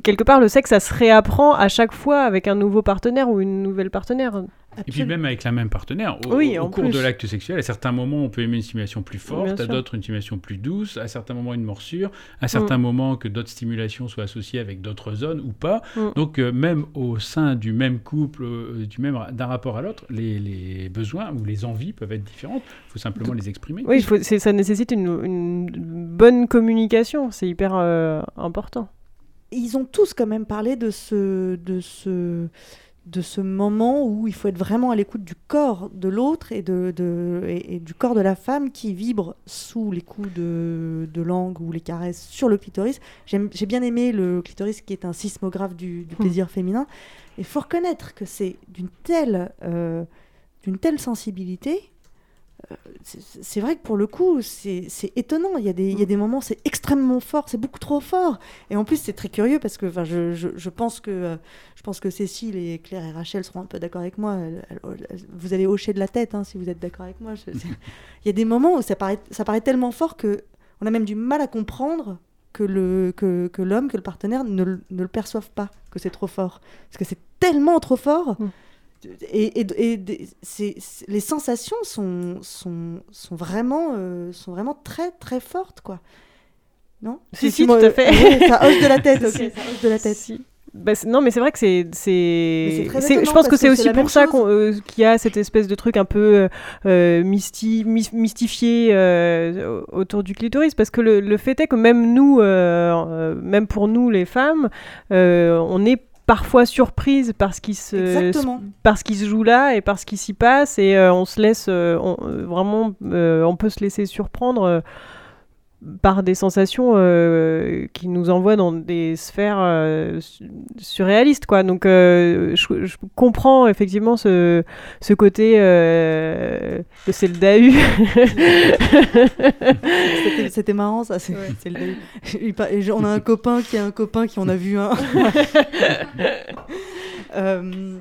quelque part le sexe ça se réapprend à chaque fois avec un nouveau partenaire ou une nouvelle partenaire. Et puis même avec la même partenaire, au, Oui, au en cours plus. de l'acte sexuel, à certains moments, on peut aimer une stimulation plus forte, à d'autres une stimulation plus douce, à certains moments une morsure, à certains Mm. moments que d'autres stimulations soient associées avec d'autres zones ou pas. Mm. Donc euh, même au sein du même couple, euh, du même d'un rapport à l'autre, les, les besoins ou les envies peuvent être différentes. Il faut simplement les exprimer. Oui, faut, ça nécessite une, une bonne communication, c'est hyper euh, important. ils ont tous quand même parlé de ce, de ce, de ce moment où il faut être vraiment à l'écoute du corps de l'autre et, de, de- et, et du corps de la femme qui vibre sous les coups de, de langue ou les caresses sur le clitoris. J'ai bien aimé le clitoris qui est un sismographe du, du plaisir féminin. Il faut reconnaître que c'est d'une telle, euh, d'une telle sensibilité. C'est- vrai que pour le coup, c'est étonnant. Il y, a des, il y a des moments, c'est extrêmement fort, c'est beaucoup trop fort. Et en plus, c'est très curieux parce que enfin, je, je, je pense que, euh, je pense que Cécile et Claire et Rachel seront un peu d'accord avec moi. Vous allez hocher de la tête hein, si vous êtes d'accord avec moi. Je- c'est- Il y a des moments où ça paraît, ça paraît tellement fort que on a même du mal à comprendre que le que, que l'homme, que le partenaire ne, ne le perçoive pas, que c'est trop fort. Parce que c'est tellement trop fort. Et, et- et des- c'est- c'est- les sensations sont, sont, sont, vraiment, euh, sont vraiment très très fortes, quoi. Non? Si, Si, si, tout à fait. ouais, ça hoche de la tête, ok, ça hoche de la tête. Si. Bah, non, mais c'est vrai que c'est. Je pense que c'est aussi pour ça qu'on, euh, qu'il y a cette espèce de truc un peu euh, euh, mysti- my- mystifié euh, autour du clitoris. Parce que le, le fait est que même nous, même pour nous les femmes, on est parfois surprise par ce qui se, Exactement. par ce qui se joue là et par ce qui s'y passe. Et euh, on se laisse. euh, on- euh, vraiment, on peut se laisser surprendre. Par des sensations euh, qui nous envoient dans des sphères euh, su- surréalistes quoi donc euh, je, je comprends effectivement ce, ce côté euh, de c'est le Dahu C'était- marrant, ça. c'est- le On a un copain qui a un copain qui en a vu un. Euh,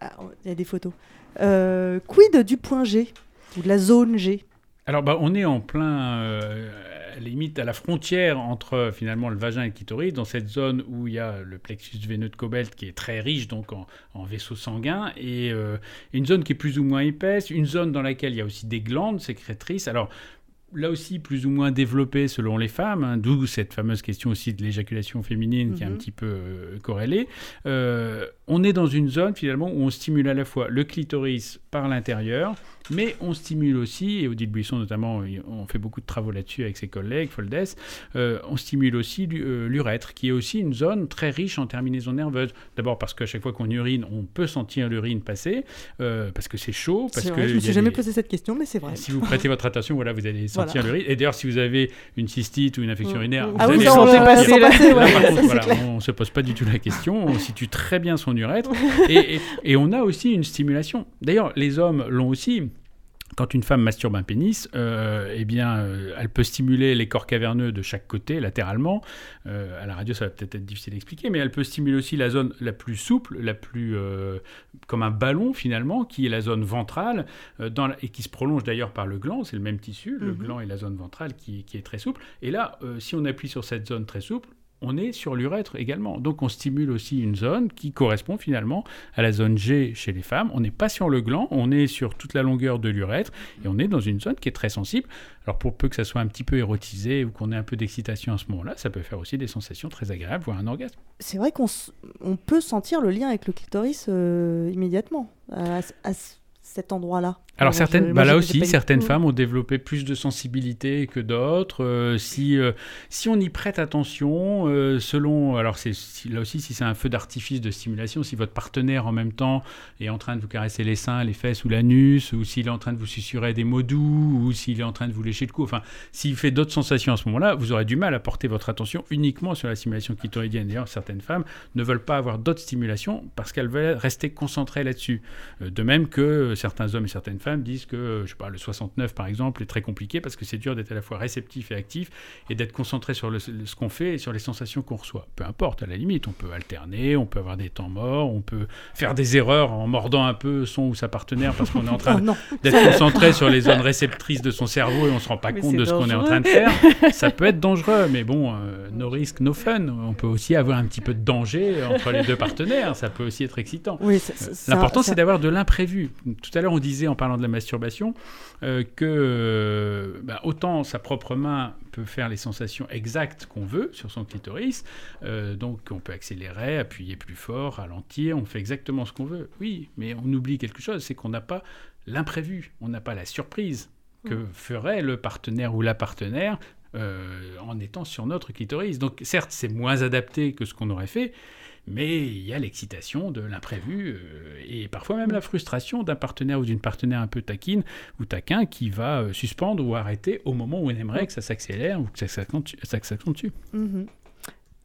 ah, Il y a des photos. Euh, quid du point G ou de la zone G? Alors, bah, on est en plein, euh, la limite, à la frontière entre finalement le vagin et le clitoris, dans cette zone où il y a le plexus veineux de Cobalt qui est très riche donc en, en vaisseaux sanguins, et euh, une zone qui est plus ou moins épaisse, une zone dans laquelle il y a aussi des glandes sécrétrices. Alors, là aussi plus ou moins développée selon les femmes, hein, d'où cette fameuse question aussi de l'éjaculation féminine qui est un Mhm. petit peu euh, corrélée. Euh, on est dans une zone finalement où on stimule à la fois le clitoris par l'intérieur, mais on stimule aussi, et Odile Buisson notamment, on fait beaucoup de travaux là-dessus avec ses collègues, Foldes, euh, on stimule aussi euh, l'urètre, qui est aussi une zone très riche en terminaisons nerveuses. D'abord parce qu'à chaque fois qu'on urine, on peut sentir l'urine passer, euh, parce que c'est chaud, parce C'est que vrai, je me il y suis jamais des- posé cette question, mais c'est vrai. si vous prêtez votre attention, voilà, vous allez sentir Voilà. l'urine. Et d'ailleurs, si vous avez une cystite ou une infection Mm. urinaire, Ah vous oui, allez sentir passer. passer, Là, par contre, voilà, on se pose pas du tout la question. On situe très bien son urètre. Et, et- et on a aussi une stimulation. D'ailleurs, les hommes l'ont aussi. Quand une femme masturbe un pénis, euh, eh bien, euh, elle peut stimuler les corps caverneux de chaque côté, latéralement. Euh, à la radio, ça va peut-être être difficile à expliquer, mais elle peut stimuler aussi la zone la plus souple, la plus euh, comme un ballon finalement, qui est la zone ventrale, dans la- et qui se prolonge d'ailleurs par le gland. C'est le même tissu, le Mhm. gland et la zone ventrale qui, qui est très souple. Et là, si on appuie sur cette zone très souple, on est sur l'urètre également. Donc on stimule aussi une zone qui correspond finalement à la zone G chez les femmes. On n'est pas sur le gland, on est sur toute la longueur de l'urètre et on est dans une zone qui est très sensible. Alors pour peu que ça soit un petit peu érotisé ou qu'on ait un peu d'excitation à ce moment-là, ça peut faire aussi des sensations très agréables, voire un orgasme. C'est vrai qu'on peut sentir le lien avec le clitoris euh, immédiatement cet endroit-là. Alors certaines, je- bah là aussi, certaines Mm. femmes ont développé plus de sensibilité que d'autres. Euh, si, euh, si on y prête attention, euh, selon, alors c'est là aussi si c'est un feu d'artifice de stimulation, si votre partenaire en même temps est en train de vous caresser les seins, les fesses ou l'anus, ou s'il est en train de vous susurrer des mots doux, ou s'il est en train de vous lécher le cou, enfin, s'il fait d'autres sensations à ce moment-là, vous aurez du mal à porter votre attention uniquement sur la stimulation clitoridienne. D'ailleurs, certaines femmes ne veulent pas avoir d'autres stimulations parce qu'elles veulent rester concentrées là-dessus. Euh, De même que que certains hommes et certaines femmes disent que, je sais pas, le 69 par exemple est très compliqué parce que c'est dur d'être à la fois réceptif et actif et d'être concentré sur le- ce qu'on fait et sur les sensations qu'on reçoit. Peu importe, à la limite, on peut alterner, on peut avoir des temps morts, on peut faire des erreurs en mordant un peu son ou sa partenaire parce qu'on est en train Oh d'être concentré sur les zones réceptrices de son cerveau et on se rend pas Mais compte de ce qu'on est en train de faire. Ça peut être dangereux, mais bon, euh, no risk, no fun. On peut aussi avoir un petit peu de danger entre les deux partenaires. Ça peut aussi être excitant. Oui, L'important, c'est d'avoir de l'imprévu. Tout à l'heure, on disait en parlant de la masturbation euh, que euh, bah, autant sa propre main peut faire les sensations exactes qu'on veut sur son clitoris. Euh, donc, on peut accélérer, appuyer plus fort, ralentir. On fait exactement ce qu'on veut. Oui, mais on oublie quelque chose, c'est qu'on n'a pas l'imprévu. On n'a pas la surprise que ferait le partenaire ou la partenaire euh, en étant sur notre clitoris. Donc certes, c'est moins adapté que ce qu'on aurait fait, mais il y a l'excitation de l'imprévu euh, et parfois même la frustration d'un partenaire ou d'une partenaire un peu taquine ou taquin qui va euh, suspendre ou arrêter au moment où on aimerait que ça s'accélère ou que ça s'accentue. Mhm.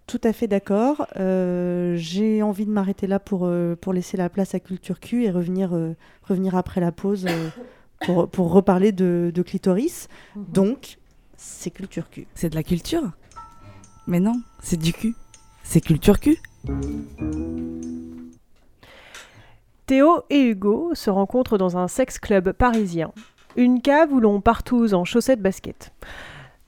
Tout à fait d'accord. Euh, J'ai envie de m'arrêter là pour, euh, pour laisser la place à Culture Q et revenir, euh, revenir après la pause euh, pour, pour reparler de, de clitoris. Donc, c'est Culture Q. C'est de la culture? Mais non, c'est du cul. C'est culture cul. Théo et Hugo se rencontrent dans un sex club parisien, une cave où l'on partouze en chaussettes basket.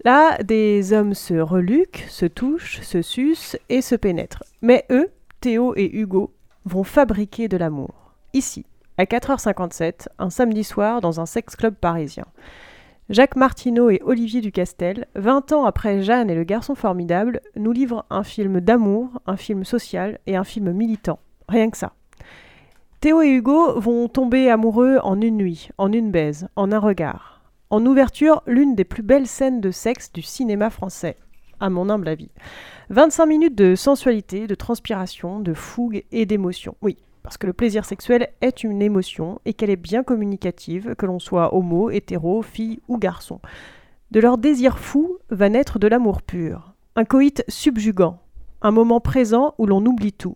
Là, des hommes se reluquent, se touchent, se sucent et se pénètrent. Mais eux, Théo et Hugo, vont fabriquer de l'amour. Ici, à 4h57, un samedi soir dans un sex club parisien. Jacques Martineau et Olivier Ducastel, 20 ans après Jeanne et le garçon formidable, nous livrent un film d'amour, un film social et un film militant. Rien que ça. Théo et Hugo vont tomber amoureux en une nuit, en une baise, en un regard. En ouverture, l'une des plus belles scènes de sexe du cinéma français, à mon humble avis. 25 minutes de sensualité, de transpiration, de fougue et d'émotion. Oui, parce que le plaisir sexuel est une émotion et qu'elle est bien communicative, que l'on soit homo, hétéro, fille ou garçon. De leur désir fou va naître de l'amour pur, un coït subjugant, un moment présent où l'on oublie tout,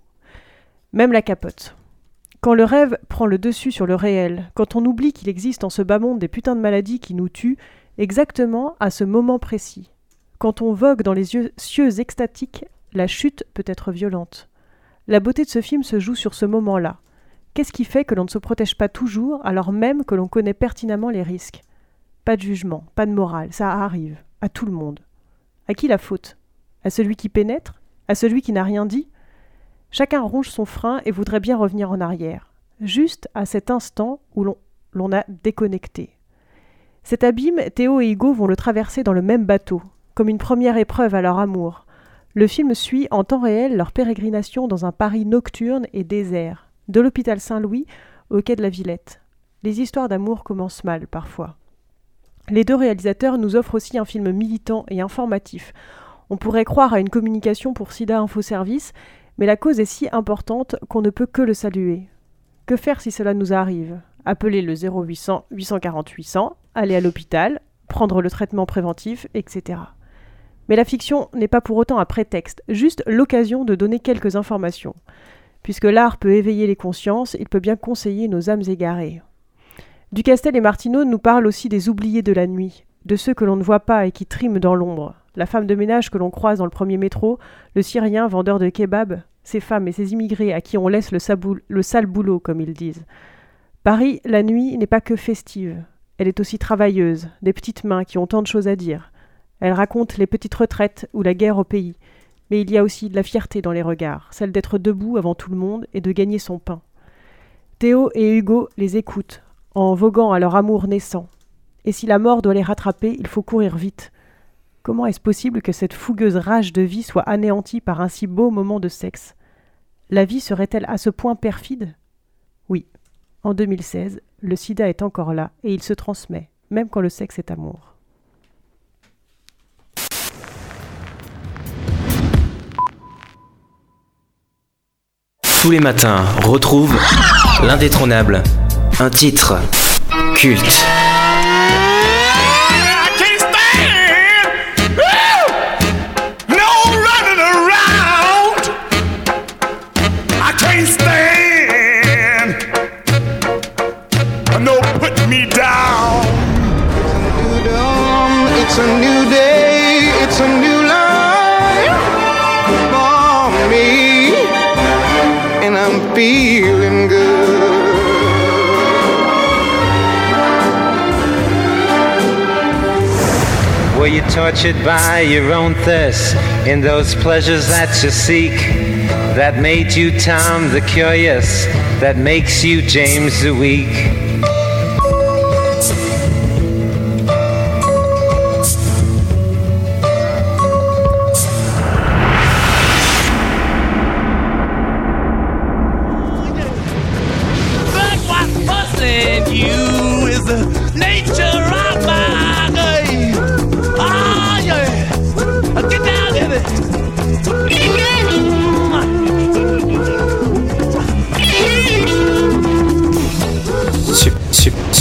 même la capote. Quand le rêve prend le dessus sur le réel, quand on oublie qu'il existe en ce bas monde des putains de maladies qui nous tuent, exactement à ce moment précis. Quand on vogue dans les cieux extatiques, la chute peut être violente. La beauté de ce film se joue sur ce moment-là. Qu'est-ce qui fait que l'on ne se protège pas toujours alors même que l'on connaît pertinemment les risques? Pas de jugement, pas de morale, ça arrive, à tout le monde. À qui la faute? À celui qui pénètre? À celui qui n'a rien dit? Chacun ronge son frein et voudrait bien revenir en arrière, juste à cet instant où l'on, a déconnecté. Cet abîme, Théo et Hugo vont le traverser dans le même bateau, comme une première épreuve à leur amour. Le film suit en temps réel leur pérégrination dans un Paris nocturne et désert, de l'hôpital Saint-Louis au quai de la Villette. Les histoires d'amour commencent mal parfois. Les deux réalisateurs nous offrent aussi un film militant et informatif. On pourrait croire à une communication pour SIDA Info Service, mais la cause est si importante qu'on ne peut que le saluer. Que faire si cela nous arrive? Appeler le 0800 840 800, aller à l'hôpital, prendre le traitement préventif, etc. Mais la fiction n'est pas pour autant un prétexte, juste l'occasion de donner quelques informations. Puisque l'art peut éveiller les consciences, il peut bien conseiller nos âmes égarées. Ducastel et Martineau nous parlent aussi des oubliés de la nuit, de ceux que l'on ne voit pas et qui triment dans l'ombre. La femme de ménage que l'on croise dans le premier métro, le Syrien vendeur de kebab, ces femmes et ces immigrés à qui on laisse le, le sale boulot, comme ils disent. Paris, la nuit, n'est pas que festive. Elle est aussi travailleuse, des petites mains qui ont tant de choses à dire. Elle raconte les petites retraites ou la guerre au pays. Mais il y a aussi de la fierté dans les regards, celle d'être debout avant tout le monde et de gagner son pain. Théo et Hugo les écoutent, en voguant à leur amour naissant. Et si la mort doit les rattraper, il faut courir vite. Comment est-ce possible que cette fougueuse rage de vie soit anéantie par un si beau moment de sexe? La vie serait-elle à ce point perfide? Oui. En 2016, le sida est encore là et il se transmet, même quand le sexe est amour. Tous les matins, retrouve l'indétrônable, un titre culte. where you're tortured by your own thirst in those pleasures that you seek. That made you Tom the Curious, that makes you James the Weak.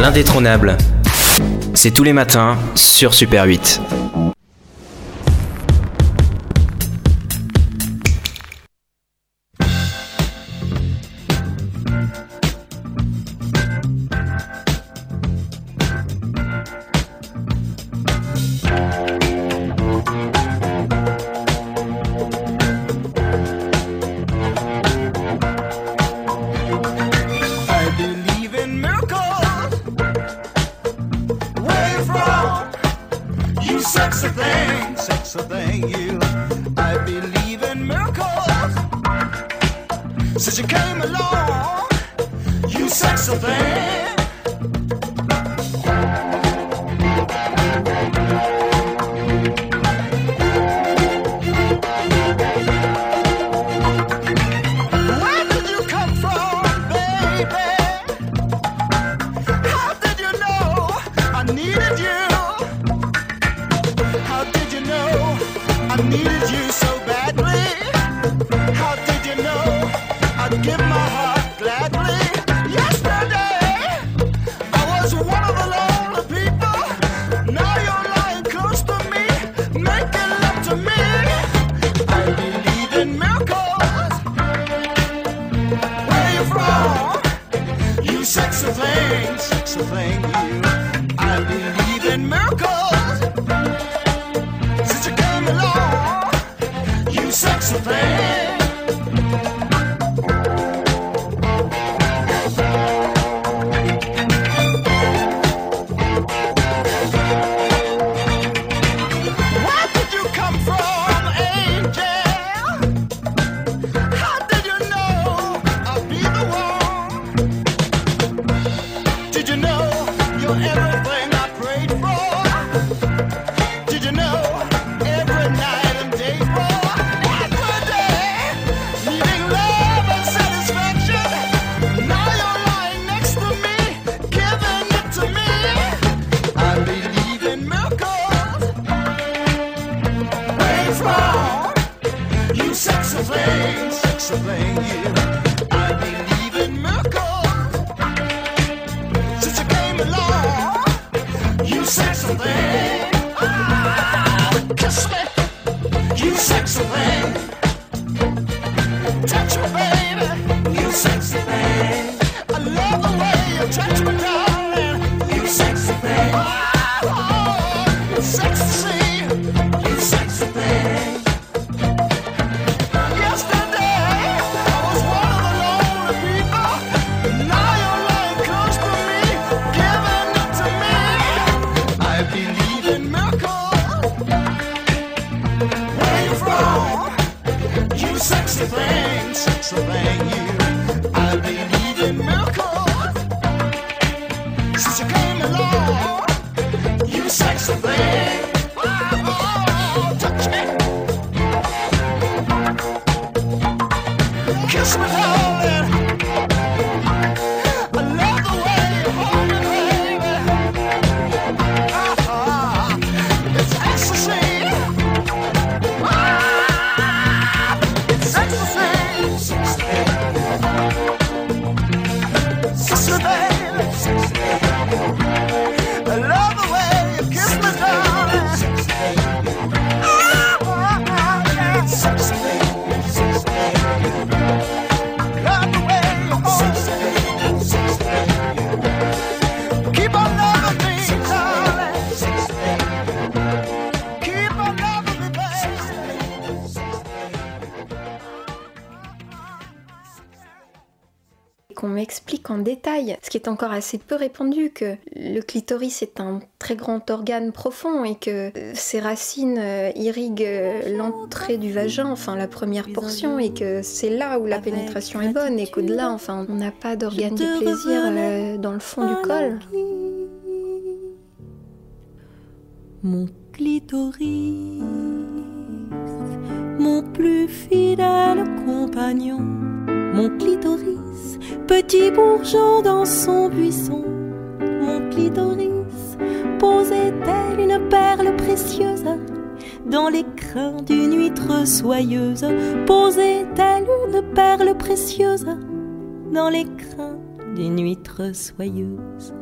l'indétrônable. C'est tous les matins sur Super 8. so thanks, so thank you. Détail, ce qui est encore assez peu répandu, que le clitoris est un très grand organe profond et que euh, ses racines euh, irriguent euh, l'entrée du vagin, enfin la première portion, et que c'est là où la pénétration est bonne et qu'au-delà, enfin, on n'a pas d'organe du plaisir dans le fond du col. Mon clitoris, mon plus fidèle compagnon, mon clitoris, petit bourgeon dans son buisson, mon clitoris, posait-elle une perle précieuse? Dans l'écrin d'une huître soyeuse, posait-elle une perle précieuse? Dans l'écrin d'une huître soyeuse.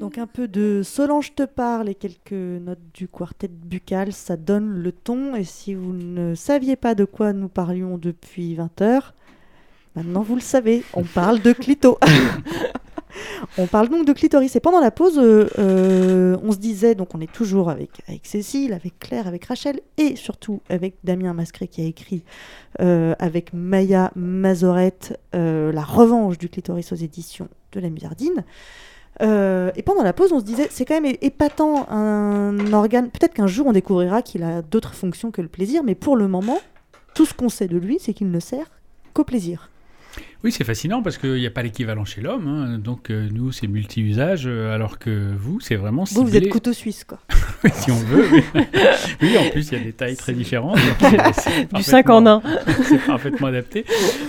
Donc un peu de Solange te parle et quelques notes du quartet buccal, ça donne le ton. Et si vous ne saviez pas de quoi nous parlions depuis 20 heures, maintenant vous le savez, on parle de clito. on parle donc de clitoris. Et pendant la pause, euh, euh, on se disait, donc on est toujours avec, avec Cécile, avec Claire, avec Rachel et surtout avec Damien Mascret qui a écrit euh, avec Maya Mazorette La revanche du clitoris aux éditions de la Musardine. Euh, et pendant la pause, on se disait, c'est quand même épatant un organe. Peut-être qu'un jour, on découvrira qu'il a d'autres fonctions que le plaisir, mais pour le moment, tout ce qu'on sait de lui, c'est qu'il ne sert qu'au plaisir. Oui, c'est fascinant parce qu'il n'y a pas l'équivalent chez l'homme. hein. Donc, euh, nous, c'est multi-usage, euh, alors que vous, c'est vraiment Vous, vous êtes couteau suisse, quoi. Si on veut. Oui. oui, en plus, il y a des tailles très différentes. c'est Du cinq en un. parfaitement- C'est parfaitement adapté.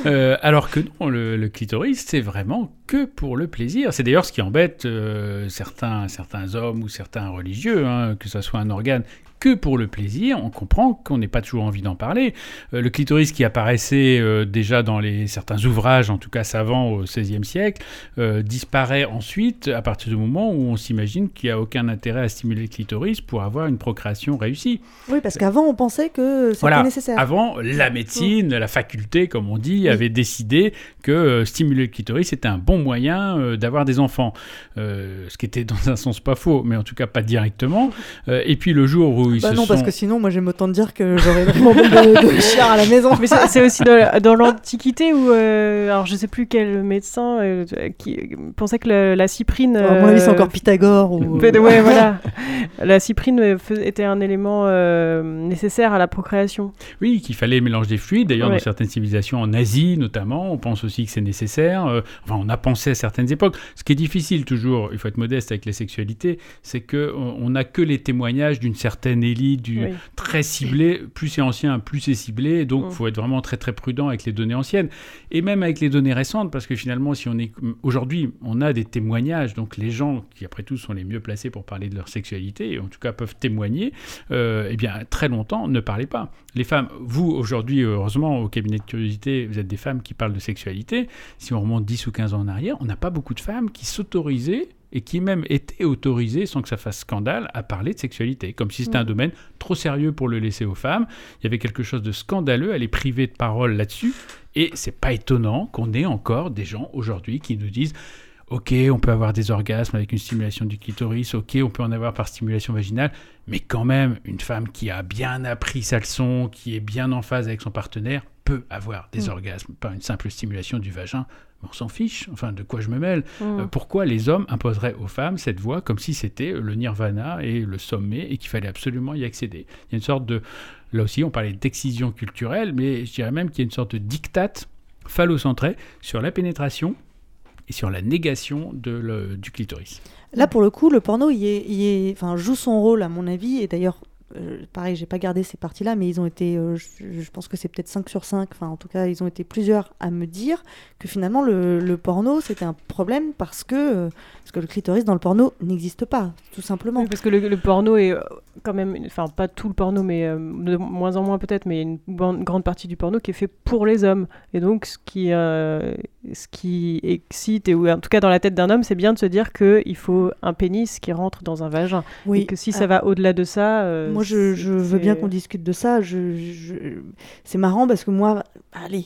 Euh, alors que non, le, le clitoris, c'est vraiment que pour le plaisir. C'est d'ailleurs ce qui embête euh, certains, certains hommes ou certains religieux, hein, que ce soit un organe que pour le plaisir, on comprend qu'on n'ait pas toujours envie d'en parler. Euh, le clitoris qui apparaissait euh, déjà dans les, certains ouvrages, en tout cas savants au XVIe siècle, euh, disparaît ensuite à partir du moment où on s'imagine qu'il n'y a aucun intérêt à stimuler le clitoris pour avoir une procréation réussie. Oui, parce qu'avant, on pensait que c'était Voilà. nécessaire. Avant, la médecine, la faculté, comme on dit, avait décidé que euh, stimuler le clitoris c'était un bon moyen euh, d'avoir des enfants. Euh, ce qui était dans un sens pas faux, mais en tout cas pas directement. Euh, et puis le jour où ils Bah se non, sont... parce que sinon, moi, j'aime autant dire que j'aurais vraiment de, de chien à la maison. Mais c'est c'est aussi dans, dans l'Antiquité où, euh, alors je sais plus quel médecin euh, qui pensait que la, la cyprine. À mon avis, c'est euh, encore Pythagore ou- Ouais, voilà. La cyprine euh, était un élément euh, nécessaire à la procréation. Oui, qu'il fallait mélange des fluides. D'ailleurs, Ouais. dans certaines civilisations, en Asie notamment, on pense aussi que c'est nécessaire. Euh, enfin, on a pensé à certaines époques. Ce qui est difficile toujours, il faut être modeste avec les sexualités, c'est que on n'a que les témoignages d'une certaine élite, du Oui. très ciblé. Plus c'est ancien, plus c'est ciblé. Donc, il Mm. faut être vraiment très très prudent avec les données anciennes et même avec les données récentes, parce que finalement, si on est aujourd'hui, on a des témoignages. Donc, les gens qui après tout sont les mieux placés pour parler de leur sexualité, en tout cas peuvent témoigner. euh, eh bien, très longtemps, ne parlez pas. Les femmes, vous aujourd'hui, heureusement, au cabinet de curiosité, vous êtes des femmes qui parlent de sexualité. Si on remonte 10 ou 15 ans en arrière, on n'a pas beaucoup de femmes qui s'autorisaient et qui même étaient autorisées, sans que ça fasse scandale, à parler de sexualité, comme si c'était un Mm. domaine trop sérieux pour le laisser aux femmes. Il y avait quelque chose de scandaleux à les priver de parole là-dessus, et c'est pas étonnant qu'on ait encore des gens aujourd'hui qui nous disent Ok, on peut avoir des orgasmes avec une stimulation du clitoris, ok, on peut en avoir par stimulation vaginale, mais quand même, une femme qui a bien appris sa leçon, qui est bien en phase avec son partenaire, peut avoir des Mm. orgasmes par une simple stimulation du vagin. On s'en fiche, enfin, de quoi je me mêle Mm. Euh, Pourquoi les hommes imposeraient aux femmes cette voie comme si c'était le nirvana et le sommet et qu'il fallait absolument y accéder? Il y a une sorte de. Là aussi, on parlait d'excision culturelle, mais je dirais même qu'il y a une sorte de diktat phallocentré sur la pénétration et sur la négation de le- du clitoris. Là, pour le coup, le porno, il, est, est- enfin, joue son rôle, à mon avis. Et d'ailleurs, euh, pareil, j'ai pas gardé ces parties-là, mais ils ont été, euh, je, je pense que c'est peut-être 5 sur 5. Enfin, en tout cas, ils ont été plusieurs à me dire que finalement, le, le porno, c'était un problème parce que, euh, parce que le clitoris dans le porno n'existe pas, tout simplement. Oui, parce que le, le porno est euh, quand même, enfin pas tout le porno, mais de moins en moins peut-être, mais une grande partie du porno qui est fait pour les hommes. Et donc ce qui, ce qui excite, et ou en tout cas dans la tête d'un homme, c'est bien de se dire qu'il faut un pénis qui rentre dans un vagin. Oui. Et que si ça va au-delà de ça... Moi, je, je veux bien qu'on discute de ça. Je, je- C'est marrant parce que moi, allez,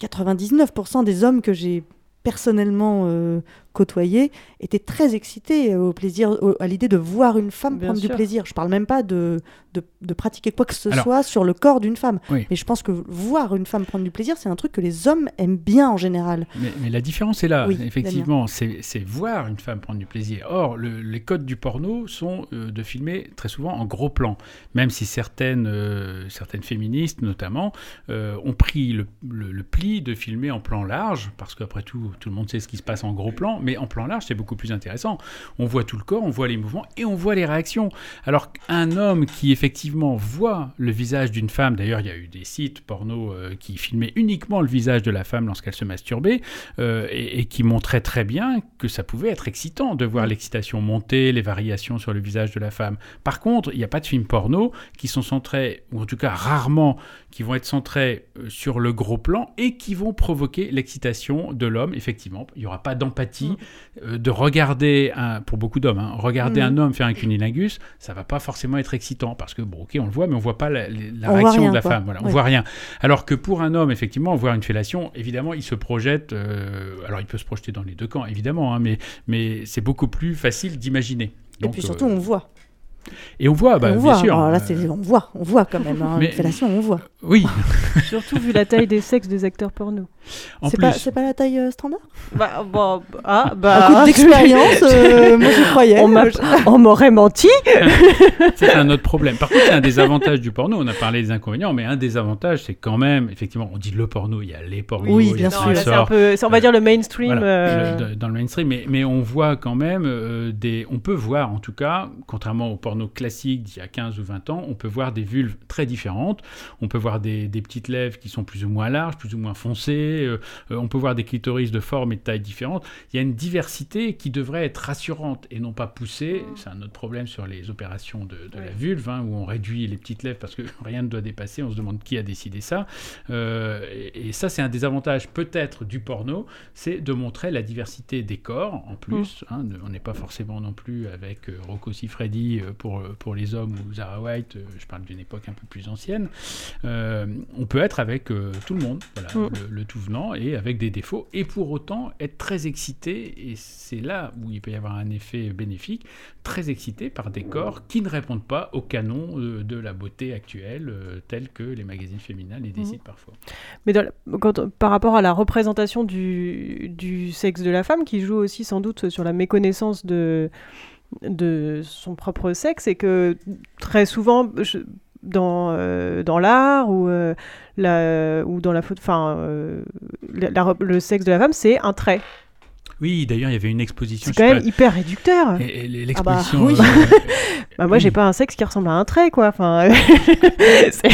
99% des hommes que j'ai personnellement euh, côtoyés étaient très excités au plaisir, au- à l'idée de voir une femme Bien prendre du plaisir. Je parle même pas de, de, de pratiquer quoi que ce Alors- soit sur le corps d'une femme. Oui. Mais je pense que voir une femme prendre du plaisir, c'est un truc que les hommes aiment bien en général. Mais, mais la différence est là, Oui, effectivement, c'est voir une femme prendre du plaisir. Or, le- les codes du porno sont euh, de filmer très souvent en gros plan, même si certaines, euh, certaines féministes notamment euh, ont pris le, le- le pli de filmer en plan large, parce qu'après tout, tout le monde sait ce qui se passe en gros plan, mais en plan large, c'est beaucoup plus intéressant. On voit tout le corps, on voit les mouvements et on voit les réactions. Alors qu'un homme qui effectivement voit le visage d'une femme, d'ailleurs il y a eu des sites porno euh, qui filmaient uniquement le visage de la femme lorsqu'elle se masturbait, euh, et, et qui montraient très bien que ça pouvait être excitant de voir l'excitation monter, les variations sur le visage de la femme. Par contre, il n'y a pas de films porno qui sont centrés, ou en tout cas rarement, qui vont être centrés euh, sur le gros plan et qui vont provoquer l'excitation de l'homme. Effectivement, il n'y aura pas d'empathie euh, de regarder, un, pour beaucoup d'hommes, hein, regarder Mhm. un homme faire un cunilingus, ça va pas forcément être excitant parce que, bon, ok, on le voit, mais on voit pas la, On réaction rien, de la quoi. femme. Voilà, on Oui. voit rien. Alors que pour un homme, effectivement, voir une fellation, évidemment, il se projette. euh, alors, il peut se projeter dans les deux camps, évidemment, hein, mais, mais c'est beaucoup plus facile d'imaginer. Et puis euh, surtout, on voit. Et on voit, bah, on bien voit. sûr. Alors là, euh, c'est- on voit, on voit quand même. Hein, mais- Une fellation, on voit. Oui. Surtout vu la taille des sexes des acteurs porno. En C'est plus, pas, c'est pas la taille euh, standard? Bah, bon, ah, Un bah. coup d'expérience, euh, moi, j'y croyais. On m'a- on m'aurait menti. c'est un autre problème. Par contre, c'est un des avantages du porno. On a parlé des inconvénients, mais un des avantages, c'est quand même, effectivement, on dit le porno, il y a les pornos. Oui, bien sûr. là, sort. un peu, on va dire le mainstream. Voilà, euh, le- dans le mainstream, mais, mais on voit quand même euh, des. On peut voir, en tout cas, contrairement au porno classique d'il y a 15 ou 20 ans, on peut voir des vulves très différentes. On peut voir des, des petites lèvres qui sont plus ou moins larges, plus ou moins foncées. euh, euh, on peut voir des clitoris de forme et de taille différentes. Il y a une diversité qui devrait être rassurante et non pas poussée. C'est un autre problème sur les opérations de, de la vulve, hein, où on réduit les petites lèvres parce que rien ne doit dépasser. On se demande qui a décidé ça. Euh, et, et ça, c'est un des avantages peut-être du porno, c'est de montrer la diversité des corps en plus. hein, ne- on n'est pas forcément non plus avec euh, Rocco Siffredi euh, pour, euh, pour les hommes ou Zara White, euh, je parle d'une époque un peu plus ancienne. Euh, on peut être avec tout le monde, voilà, Mm. le, le tout venant, et avec des défauts, et pour autant être très excité, et c'est là où il peut y avoir un effet bénéfique, très excité par des corps qui ne répondent pas au canon de la beauté actuelle, euh, tel que les magazines féminins les décident parfois. Mais dans la- quand- par rapport à la représentation du, du sexe de la femme, qui joue aussi sans doute sur la méconnaissance de, de son propre sexe, et que très souvent, euh, dans l'art ou, euh, la, ou dans la enfin, euh, le sexe de la femme, c'est un trait. Oui, d'ailleurs, il y avait une exposition. C'est quand même pas- hyper réducteur. Et- et Ah bah, l'exposition. oui. euh, Bah moi j'ai pas un sexe qui ressemble à un trait quoi. Enfin, c'est-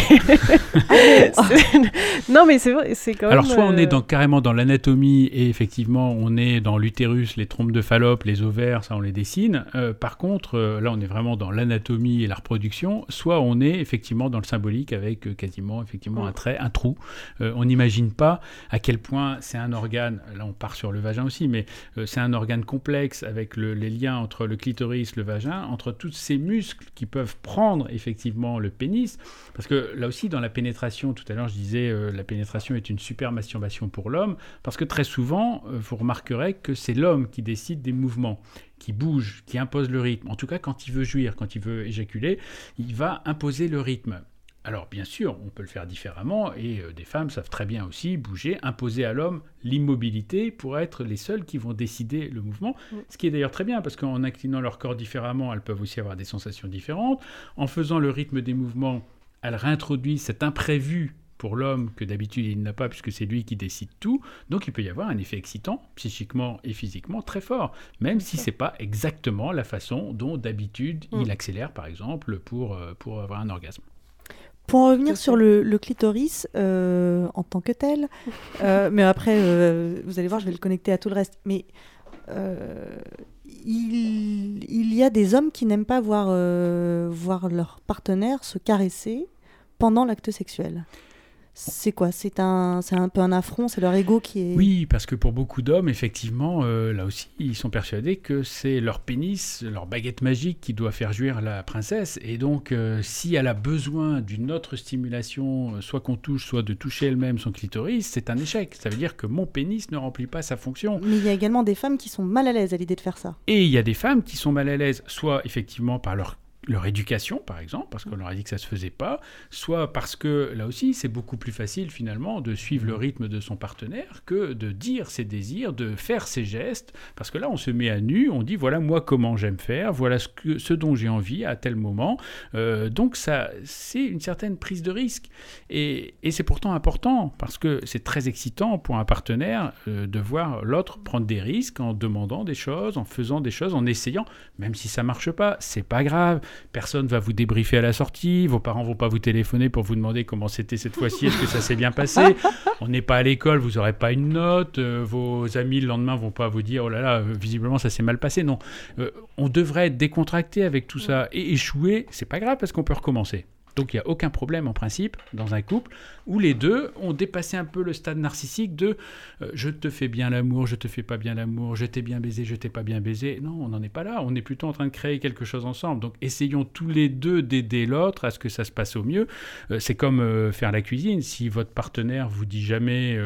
non mais c'est vrai, c'est quand Alors, soit on euh, est dans, carrément dans l'anatomie et effectivement on est dans l'utérus, les trompes de Fallope, les ovaires, ça on les dessine. Euh, par contre, euh, là on est vraiment dans l'anatomie et la reproduction. Soit on est effectivement dans le symbolique avec euh, quasiment effectivement un trait, un trou. Euh, on n'imagine pas à quel point c'est un organe. Là on part sur le vagin aussi, mais euh, c'est un organe complexe avec le- les liens entre le clitoris, le vagin, entre tous ces muscles qui peuvent prendre effectivement le pénis. Parce que là aussi, dans la pénétration, tout à l'heure je disais, euh, la pénétration est une super masturbation pour l'homme, parce que très souvent, euh, vous remarquerez que c'est l'homme qui décide des mouvements, qui bouge, qui impose le rythme. En tout cas, quand il veut jouir, quand il veut éjaculer, il va imposer le rythme. Alors bien sûr, on peut le faire différemment et euh, des femmes savent très bien aussi bouger, imposer à l'homme l'immobilité pour être les seules qui vont décider le mouvement, ce qui est d'ailleurs très bien parce qu'en inclinant leur corps différemment, elles peuvent aussi avoir des sensations différentes. En faisant le rythme des mouvements, elles réintroduisent cet imprévu pour l'homme que d'habitude il n'a pas puisque c'est lui qui décide tout. Donc il peut y avoir un effet excitant psychiquement et physiquement très fort, même si c'est pas exactement la façon dont d'habitude Mm. il accélère par exemple pour, euh, pour avoir un orgasme. Pour en revenir sur le, le clitoris euh, en tant que tel, euh, mais après, euh, vous allez voir, je vais le connecter à tout le reste. Mais il, il y a des hommes qui n'aiment pas voir, voir leur partenaire se caresser pendant l'acte sexuel. C'est quoi? C'est un, c'est un peu un affront, c'est leur ego qui est. Oui, parce que pour beaucoup d'hommes, effectivement, euh, là aussi, ils sont persuadés que c'est leur pénis, leur baguette magique qui doit faire jouir la princesse. Et donc, euh, si elle a besoin d'une autre stimulation, euh, soit qu'on touche, soit de toucher elle-même son clitoris, c'est un échec. Ça veut dire que mon pénis ne remplit pas sa fonction. Mais il y a également des femmes qui sont mal à l'aise à l'idée de faire ça. Et il y a des femmes qui sont mal à l'aise, soit effectivement par leur leur éducation, par exemple, parce qu'on leur a dit que ça se faisait pas, soit parce que là aussi, c'est beaucoup plus facile finalement de suivre le rythme de son partenaire que de dire ses désirs, de faire ses gestes, parce que là, on se met à nu, on dit voilà moi comment j'aime faire, voilà ce, que, ce dont j'ai envie à tel moment. Euh, donc ça, c'est une certaine prise de risque, et, et c'est pourtant important parce que c'est très excitant pour un partenaire euh, de voir l'autre prendre des risques en demandant des choses, en faisant des choses, en essayant, même si ça marche pas, c'est pas grave. Personne va vous débriefer à la sortie, vos parents vont pas vous téléphoner pour vous demander comment c'était cette fois-ci, est-ce que ça s'est bien passé. On n'est pas à l'école, vous aurez pas une note, euh, vos amis le lendemain vont pas vous dire oh là là, euh, visiblement ça s'est mal passé. Non, Euh, on devrait être décontracté avec tout ça et échouer, c'est pas grave parce qu'on peut recommencer. Donc il n'y a aucun problème en principe dans un couple où les deux ont dépassé un peu le stade narcissique de euh, je te fais bien l'amour, je te fais pas bien l'amour, je t'ai bien baisé, je t'ai pas bien baisé. Non, on n'en est pas là. On est plutôt en train de créer quelque chose ensemble. Donc essayons tous les deux d'aider l'autre à ce que ça se passe au mieux. Euh, c'est comme euh, faire la cuisine. Si votre partenaire vous dit jamais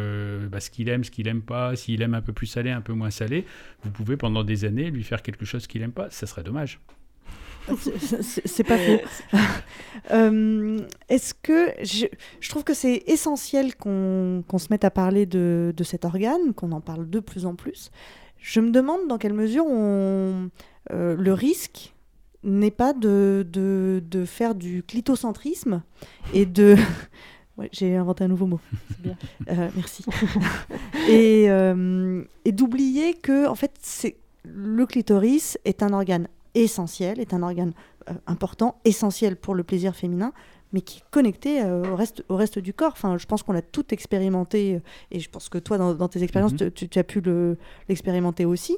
bah, ce qu'il aime, ce qu'il aime pas, s'il aime un peu plus salé, un peu moins salé, vous pouvez pendant des années lui faire quelque chose qu'il aime pas. Ça serait dommage. C'est- pas faux. Euh, Est-ce que je, je trouve que c'est essentiel qu'on qu'on se mette à parler de, de cet organe, qu'on en parle de plus en plus. Je me demande dans quelle mesure on, euh, le risque n'est pas de, de, de faire du clitocentrisme et de. Ouais, J'ai inventé un nouveau mot. bien. Euh, merci. et et d'oublier que en fait, c'est le clitoris est un organe essentiel, est un organe euh, important, essentiel pour le plaisir féminin, mais qui est connecté euh, au, reste, au reste du corps. Enfin, je pense qu'on l'a tout expérimenté, euh, et je pense que toi, dans, dans tes expériences, Mhm. tu- tu, tu as pu le- l'expérimenter aussi.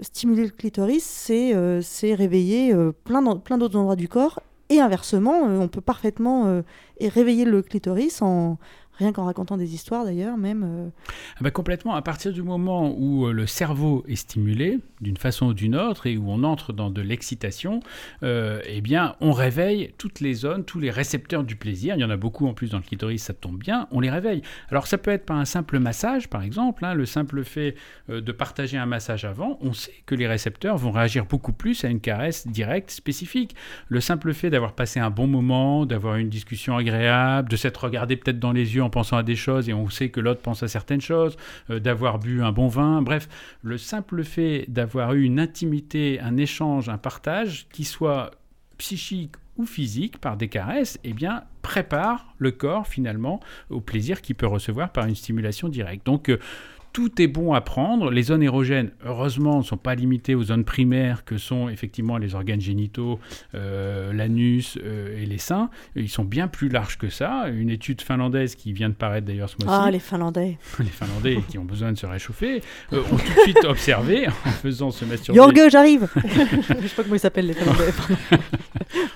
Stimuler le clitoris, c'est c'est réveiller plein, d'autres endroits du corps, et inversement, euh, on peut parfaitement euh, réveiller le clitoris en rien qu'en racontant des histoires d'ailleurs, même. euh, Ah bah complètement, à partir du moment où euh, le cerveau est stimulé d'une façon ou d'une autre et où on entre dans de l'excitation, euh, eh bien on réveille toutes les zones, tous les récepteurs du plaisir. Il y en a beaucoup en plus dans le clitoris, ça tombe bien, on les réveille. Alors ça peut être par un simple massage par exemple, hein, le simple fait de partager un massage avant, on sait que les récepteurs vont réagir beaucoup plus à une caresse directe, spécifique. Le simple fait d'avoir passé un bon moment, d'avoir une discussion agréable, de s'être regardé peut-être dans les yeux en pensant à des choses et on sait que l'autre pense à certaines choses, euh, d'avoir bu un bon vin, bref, le simple fait d'avoir eu une intimité, un échange, un partage qui soit psychique ou physique par des caresses, eh bien prépare le corps finalement au plaisir qu'il peut recevoir par une stimulation directe. Donc euh, tout est bon à prendre. Les zones érogènes, heureusement, ne sont pas limitées aux zones primaires que sont effectivement les organes génitaux, euh, l'anus euh, et les seins. Ils sont bien plus larges que ça. Une étude finlandaise qui vient de paraître d'ailleurs ce mois-ci Ah, les Finlandais. les Finlandais qui ont besoin de se réchauffer, euh, ont tout de suite observé, en faisant se masturber... Jorge, j'arrive Je sais pas comment ils s'appellent les Finlandais.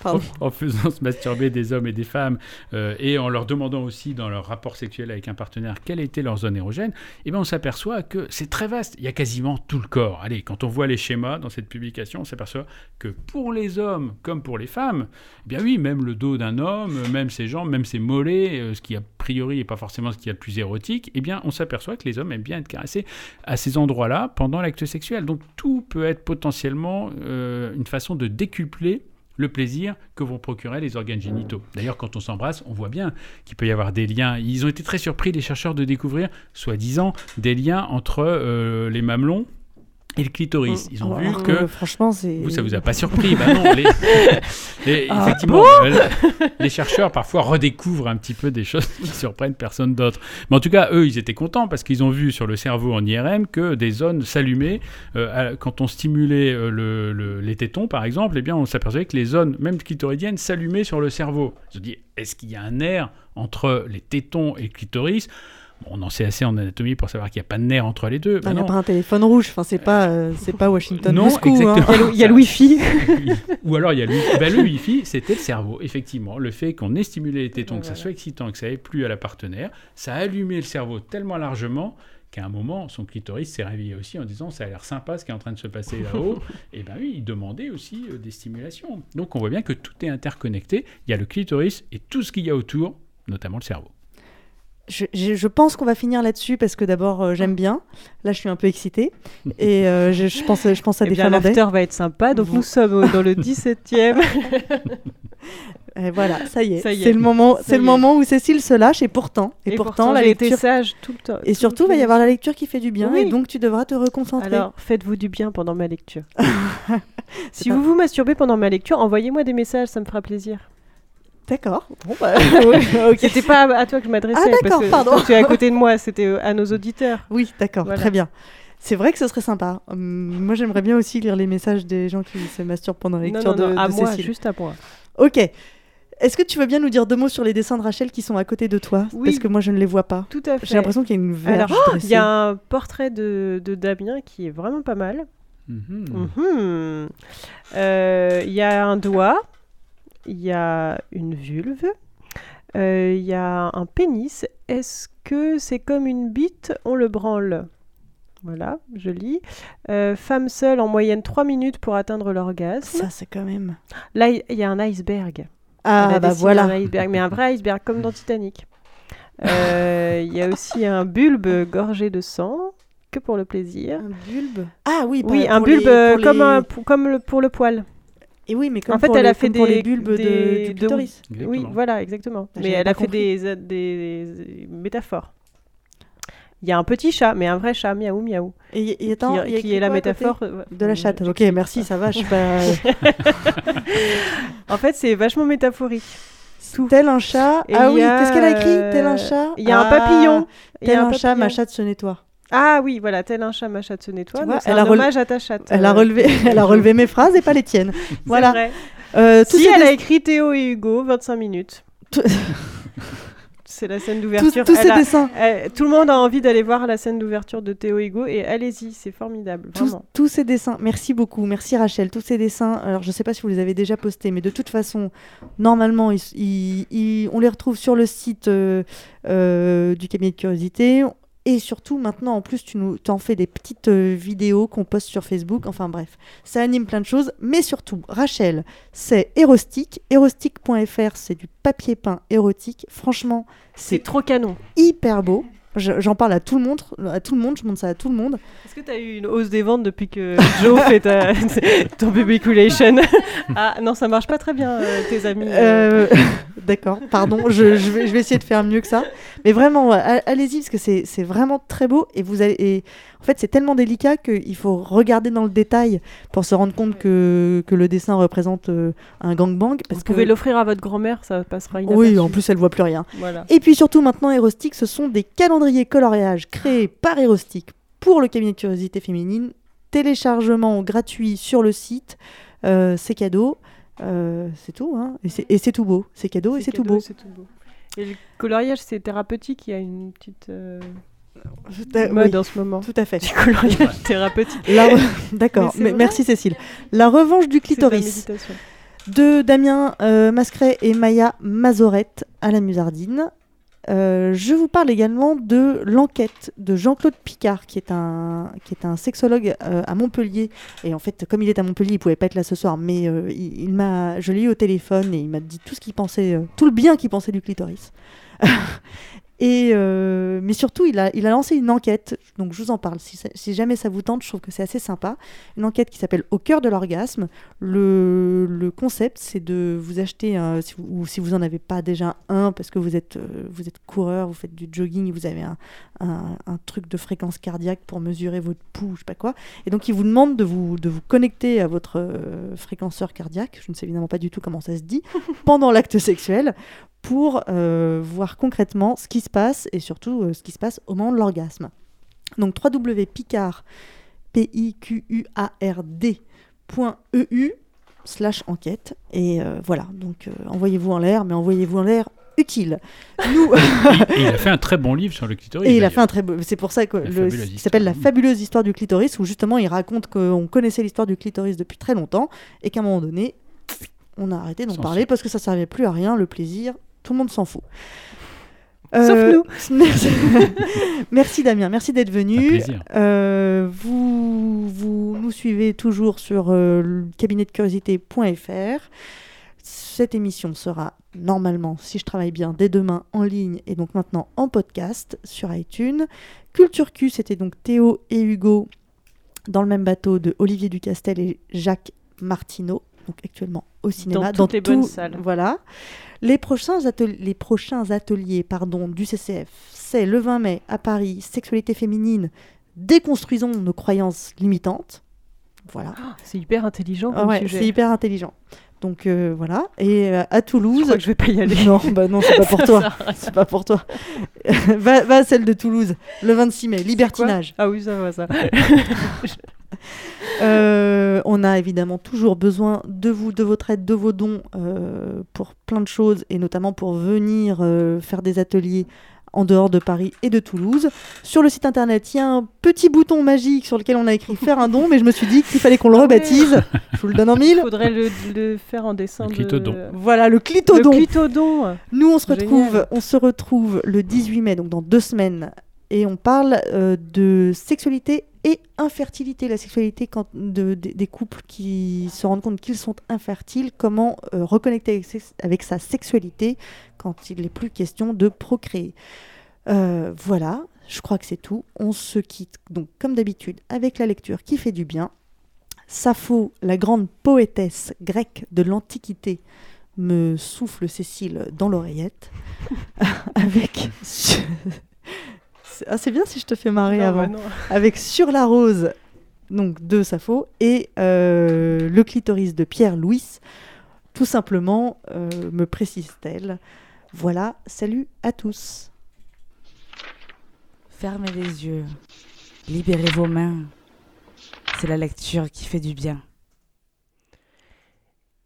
En faisant se masturber des hommes et des femmes, euh, et en leur demandant aussi dans leur rapport sexuel avec un partenaire quelle était leur zone érogène, eh bien on s'aperçoit que c'est très vaste. Il y a quasiment tout le corps. Allez, quand on voit les schémas dans cette publication, on s'aperçoit que pour les hommes comme pour les femmes, eh bien oui, même le dos d'un homme, même ses jambes, même ses mollets, euh, ce qui a priori n'est pas forcément ce qu'il y a de plus érotique, eh bien on s'aperçoit que les hommes aiment bien être caressés à ces endroits-là pendant l'acte sexuel. Donc tout peut être potentiellement euh, une façon de décupler le plaisir que vont procurer les organes génitaux. D'ailleurs, quand on s'embrasse, on voit bien qu'il peut y avoir des liens. Ils ont été très surpris, les chercheurs, de découvrir, soi-disant, des liens entre euh, les mamelons et le clitoris. Ils ont vu Alors que... que, franchement, c'est. Vous, ça vous a pas surpris Bah non, les- les- Ah effectivement, bon les chercheurs parfois redécouvrent un petit peu des choses qui surprennent personne d'autre. Mais en tout cas, eux, ils étaient contents parce qu'ils ont vu sur le cerveau en IRM que des zones s'allumaient euh, quand on stimulait euh, le- le- les tétons, par exemple. Eh bien, on s'apercevait que les zones, même clitoridiennes, s'allumaient sur le cerveau. Ils ont dit, est-ce qu'il y a un nerf entre les tétons et le clitoris? On en sait assez en anatomie pour savoir qu'il n'y a pas de nerf entre les deux. Il n'y a pas un téléphone rouge, enfin, c'est pas, euh, c'est pas Washington Non, Moscou. hein. Il y a le Wi-Fi. Ou alors il y a le Wi-Fi. Ben, le Wi-Fi, c'était le cerveau, effectivement. Le fait qu'on ait stimulé les tétons, que ça soit excitant, que ça ait plu à la partenaire, ça a allumé le cerveau tellement largement qu'à un moment, son clitoris s'est réveillé aussi en disant ça a l'air sympa ce qui est en train de se passer là-haut. Et ben oui, il demandait aussi euh, des stimulations. Donc on voit bien que tout est interconnecté. Il y a le clitoris et tout ce qu'il y a autour, notamment le cerveau. Je, pense qu'on va finir là-dessus parce que d'abord euh, j'aime bien. Là je suis un peu excitée et euh, je, je pense je pense à Eh des bien, Finlandais. l'after va être sympa. Donc, Vous- nous sommes au- dans le 17e. Et voilà, ça y est. Ça y est. C'est le moment, c'est le moment où Cécile se lâche et pourtant, et, Et pourtant, pourtant, la lecture sage tout le temps. Et tout surtout, le va y avoir la lecture qui fait du bien Oui. et donc tu devras te reconcentrer. Alors, faites-vous du bien pendant ma lecture. si vous vous masturbez pendant ma lecture, envoyez-moi des messages, ça me fera plaisir. D'accord. Bon, bah, C'était pas à toi que je m'adressais. Ah, parce d'accord, que pardon. toi, tu es à côté de moi, c'était euh, à nos auditeurs. Oui, d'accord, Voilà. très bien. C'est vrai que ce serait sympa. Hum, moi, j'aimerais bien aussi lire les messages des gens qui se masturbent pendant la Non, lecture non, non, de, à de moi, Cécile. juste à moi. Ok. Est-ce que tu veux bien nous dire deux mots sur les dessins de Rachel qui sont à côté de toi? Oui. Parce que moi, je ne les vois pas. Tout à fait. J'ai l'impression qu'il y a une verge Alors, oh, dressée. il y a un portrait de, de Damien qui est vraiment pas mal. Mhm. Euh, Il y a un doigt, il y a une vulve, euh, il y a un pénis. Est-ce que c'est comme une bite? On le branle. Voilà, je lis. Euh, femme seule, en moyenne 3 minutes pour atteindre l'orgasme. Ça, c'est quand même. Là, il y a un iceberg. Ah, bah voilà. Un iceberg, mais un vrai iceberg, comme dans Titanic. Euh, Il y a aussi un bulbe gorgé de sang, que pour le plaisir. Un bulbe? Ah oui, Oui, pour- un pour bulbe les- pour comme, les- un- pour- comme le, pour le poil. Et oui, mais comme en fait, pour elle les- a fait des pour les bulbes de- des- du clitoris. Oui, voilà, exactement. Mais elle a fait compris. des, des métaphores. Il y a un petit chat, mais un vrai chat, miaou miaou. Et, et attends, qui, il y a qui est la métaphore euh, de la chatte. Ok, merci, ça va, je suis pas. en fait, c'est vachement métaphorique. Tel un chat. Et ah oui, qu'est-ce qu'elle a écrit? Tel euh, un chat? il y a un Ah, papillon. Il y a Tel un un chat, ma chatte se nettoie. Ah oui, voilà, tel un chat, ma chatte se nettoie. Vois, c'est elle un a hommage à ta chatte. Elle a relevé, elle a relevé mes phrases et pas les tiennes. Voilà. vrai. Euh, si elle a écrit Théo et Hugo, 25 minutes. c'est la scène d'ouverture. tous ces a- dessins. elle- tout le monde a envie d'aller voir la scène d'ouverture de Théo et Hugo et allez-y, c'est formidable, tous, vraiment. tous ces dessins, merci beaucoup, merci Rachel. Tous ces dessins, alors je sais pas si vous les avez déjà postés, mais de toute façon, normalement, ils- ils- ils- on les retrouve sur le site euh, euh, du cabinet de curiosité. Et surtout, maintenant, en plus, tu nous t'en fais des petites euh, vidéos qu'on poste sur Facebook. Enfin bref, ça anime plein de choses. Mais surtout, Rachel, c'est Erostic. Erostic.fr, c'est du papier peint érotique. Franchement, c'est trop canon. Hyper beau. Je- J'en parle à tout le monde, à tout le monde, je montre ça à tout le monde. Est-ce que tu as eu une hausse des ventes depuis que Joe fait ta, ton publiculation Ah non, ça marche pas très bien, euh, tes amis. euh. Euh, D'accord, pardon, je, je vais, je vais essayer de faire mieux que ça. Mais vraiment, allez-y, parce que c'est c'est vraiment très beau. Et, vous allez, et en fait, c'est tellement délicat qu'il faut regarder dans le détail pour se rendre compte que, que le dessin représente euh, un gangbang. Parce Vous pouvez que... l'offrir à votre grand-mère, ça passera inaperçu. Oui, en plus, elle voit plus rien. Voilà. Et puis surtout, maintenant, Erostic, ce sont des calendriers coloriage créés par Erostic pour le cabinet de curiosité féminine. Téléchargement gratuit sur le site. Euh, c'est cadeau. Euh, c'est tout, hein. Et c'est- tout beau. C'est cadeau et c'est tout tout beau. Et le coloriage, c'est thérapeutique, il y a une petite euh, Euh, mode oui, en ce moment. Tout à fait. Du coloriage thérapeutique. D'accord, Mais merci Cécile. La revanche du clitoris de Damien euh, Mascret et Maya Mazorette à la Musardine. Euh, je vous parle également de l'enquête de Jean-Claude Picard, qui est un, qui est un sexologue euh, à Montpellier. Et en fait, comme il est à Montpellier, il pouvait pas être là ce soir, mais euh, il, il m'a, je l'ai eu au téléphone et il m'a dit tout ce qu'il pensait, euh, tout le bien qu'il pensait du clitoris. Et euh, mais surtout, il a, il a lancé une enquête, donc je vous en parle. Si, ça- si jamais ça vous tente, je trouve que c'est assez sympa. Une enquête qui s'appelle Au cœur de l'orgasme. Le, le concept, c'est de vous acheter, un, si vous, ou si vous en avez pas déjà un, parce que vous êtes, euh, vous êtes coureur, vous faites du jogging, vous avez un, un, un truc de fréquence cardiaque pour mesurer votre pouls, je sais pas quoi. Et donc, il vous demande de vous, de vous connecter à votre euh, fréquenceur cardiaque. Je ne sais évidemment pas du tout comment ça se dit pendant l'acte sexuel pour euh, voir concrètement ce qui se passe et surtout euh, ce qui se passe au moment de l'orgasme. Donc www.picard, P-I-Q-U-A-R-D.eu slash enquête. Et euh, voilà, donc envoyez-vous en l'air, mais envoyez-vous en l'air utile. Nous... Et il a fait un très bon livre sur le clitoris. Et il a fait un très. C'est pour ça que le histoire. s'appelle La fabuleuse histoire du clitoris, où justement il raconte qu'on connaissait l'histoire du clitoris depuis très longtemps et qu'à un moment donné, on a arrêté d'en parler parce que ça servait plus à rien, le plaisir, tout le monde s'en fout. Sauf nous. Merci, merci Damien, merci d'être venu. Un plaisir. Euh, vous, vous nous suivez toujours sur euh, le cabinet de curiosité.fr. cette émission sera normalement, si je travaille bien, dès demain en ligne et donc maintenant en podcast sur iTunes. Culture Q, c'était donc Théo et Hugo dans le même bateau de Olivier Ducastel et Jacques Martineau, donc actuellement au cinéma. toutes les bonnes salles. Voilà. Les prochains, atel- les prochains ateliers pardon, du CCF, c'est le 20 mai à Paris, Sexualité féminine, déconstruisons nos croyances limitantes. Voilà. C'est hyper intelligent Ah ouais, c'est hyper intelligent. Donc euh, voilà. Et euh, à Toulouse. Je crois que je vais pas y aller. Non, bah non, c'est pas pour toi. C'est pas pour toi. va, va à celle de Toulouse, le 26 mai, libertinage. Ah oui, ça va, ça. Euh, on a évidemment toujours besoin de vous, de votre aide, de vos dons euh, pour plein de choses et notamment pour venir euh, faire des ateliers en dehors de Paris et de Toulouse. Sur le site internet, il y a un petit bouton magique sur lequel on a écrit faire un don, mais je me suis dit qu'il fallait qu'on le rebaptise. Je vous le donne en mille. Il faudrait le, le faire en dessin. Le de- clitodon. Voilà, le clitodon. Le clitodon. Nous, on se Génial. retrouve, on se retrouve le 18 mai, donc dans deux semaines, et on parle euh, de sexualité et infertilité. La sexualité des- couples qui se rendent compte qu'ils sont infertiles, comment euh, reconnecter avec, sa sexualité quand il n'est plus question de procréer. Euh, voilà, je crois que c'est tout. On se quitte donc comme d'habitude avec la lecture qui fait du bien. Sappho, la grande poétesse grecque de l'Antiquité, me souffle Cécile dans l'oreillette avec ah, c'est bien si je te fais marrer Non, avant. bah. Avec Sur la rose, donc de Sappho, et euh, Le clitoris de Pierre Louis. Tout simplement, euh, me précise-t-elle. Voilà, salut à tous. Fermez les yeux. Libérez vos mains. C'est la lecture qui fait du bien.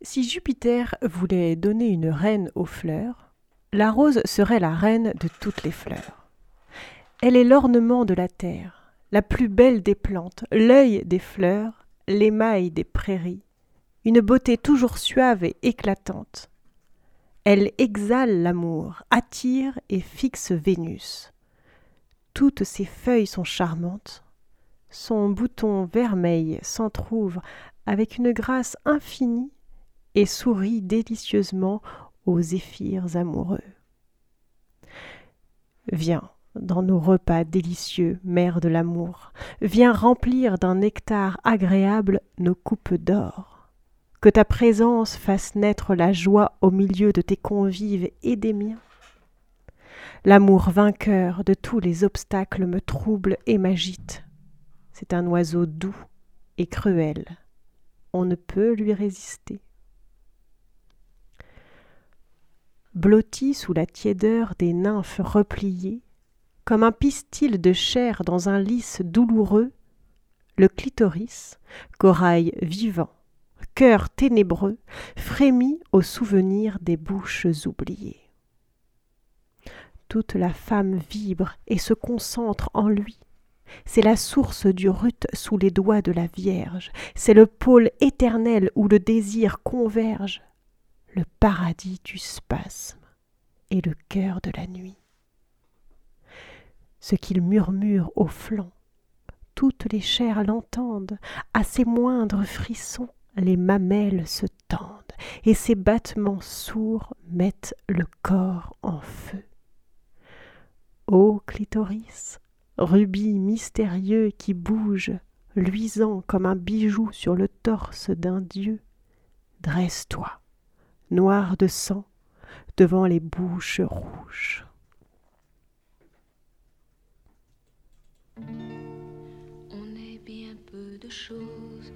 Si Jupiter voulait donner une reine aux fleurs, la rose serait la reine de toutes les fleurs. Elle est l'ornement de la terre, la plus belle des plantes, l'œil des fleurs, l'émail des prairies, une beauté toujours suave et éclatante. Elle exhale l'amour, attire et fixe Vénus. Toutes ses feuilles sont charmantes. Son bouton vermeil s'entr'ouvre avec une grâce infinie et sourit délicieusement aux zéphyrs amoureux. Viens dans nos repas délicieux, mère de l'amour, viens remplir d'un nectar agréable nos coupes d'or. Que ta présence fasse naître la joie au milieu de tes convives et des miens. L'amour vainqueur de tous les obstacles me trouble et m'agite. C'est un oiseau doux et cruel. On ne peut lui résister. Blotti sous la tiédeur des nymphes repliées, comme un pistil de chair dans un lys douloureux, le clitoris, corail vivant, cœur ténébreux, frémit au souvenir des bouches oubliées. Toute la femme vibre et se concentre en lui. C'est la source du rut sous les doigts de la Vierge, c'est le pôle éternel où le désir converge, le paradis du spasme et le cœur de la nuit. Ce qu'il murmure au flanc, toutes les chairs l'entendent, à ses moindres frissons, les mamelles se tendent, et ses battements sourds mettent le corps en feu. Ô clitoris, rubis mystérieux qui bouge, luisant comme un bijou sur le torse d'un dieu, dresse-toi, noir de sang, devant les bouches rouges. On est bien peu de choses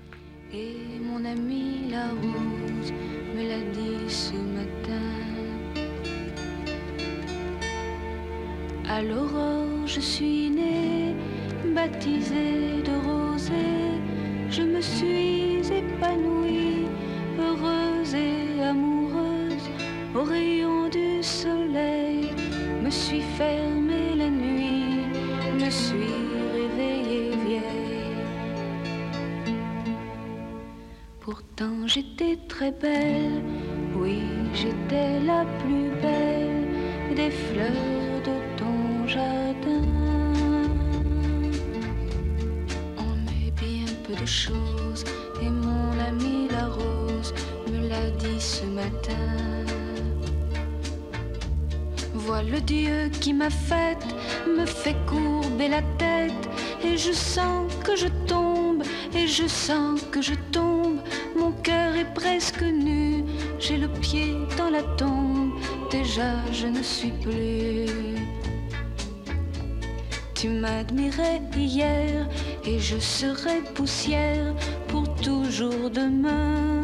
et mon ami la rose me l'a dit ce matin. À l'aurore, je suis née, baptisée de rosée. Je me suis épanouie, heureuse et amoureuse. Au rayon du soleil, me suis fermée oui j'étais la plus belle des fleurs de ton jardin. On est bien peu de choses et mon ami la rose me l'a dit ce matin. Vois le Dieu qui m'a faite, me fait courber la tête, et je sens que je tombe, et je sens que je je ne suis plus. Tu m'admirais hier, et je serai poussière pour toujours demain.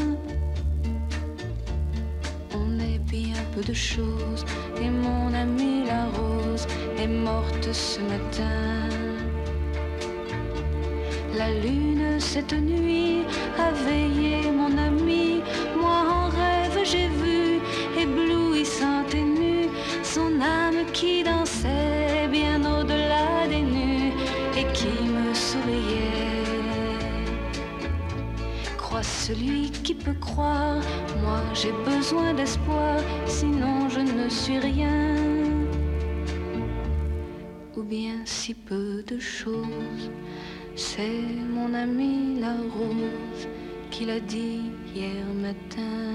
On est bien peu de choses, et mon amie la rose est morte ce matin. La lune cette nuit a veillé mon ami, j'ai besoin d'espoir, sinon je ne suis rien. Ou bien si peu de choses, c'est mon ami la rose qui l'a dit hier matin.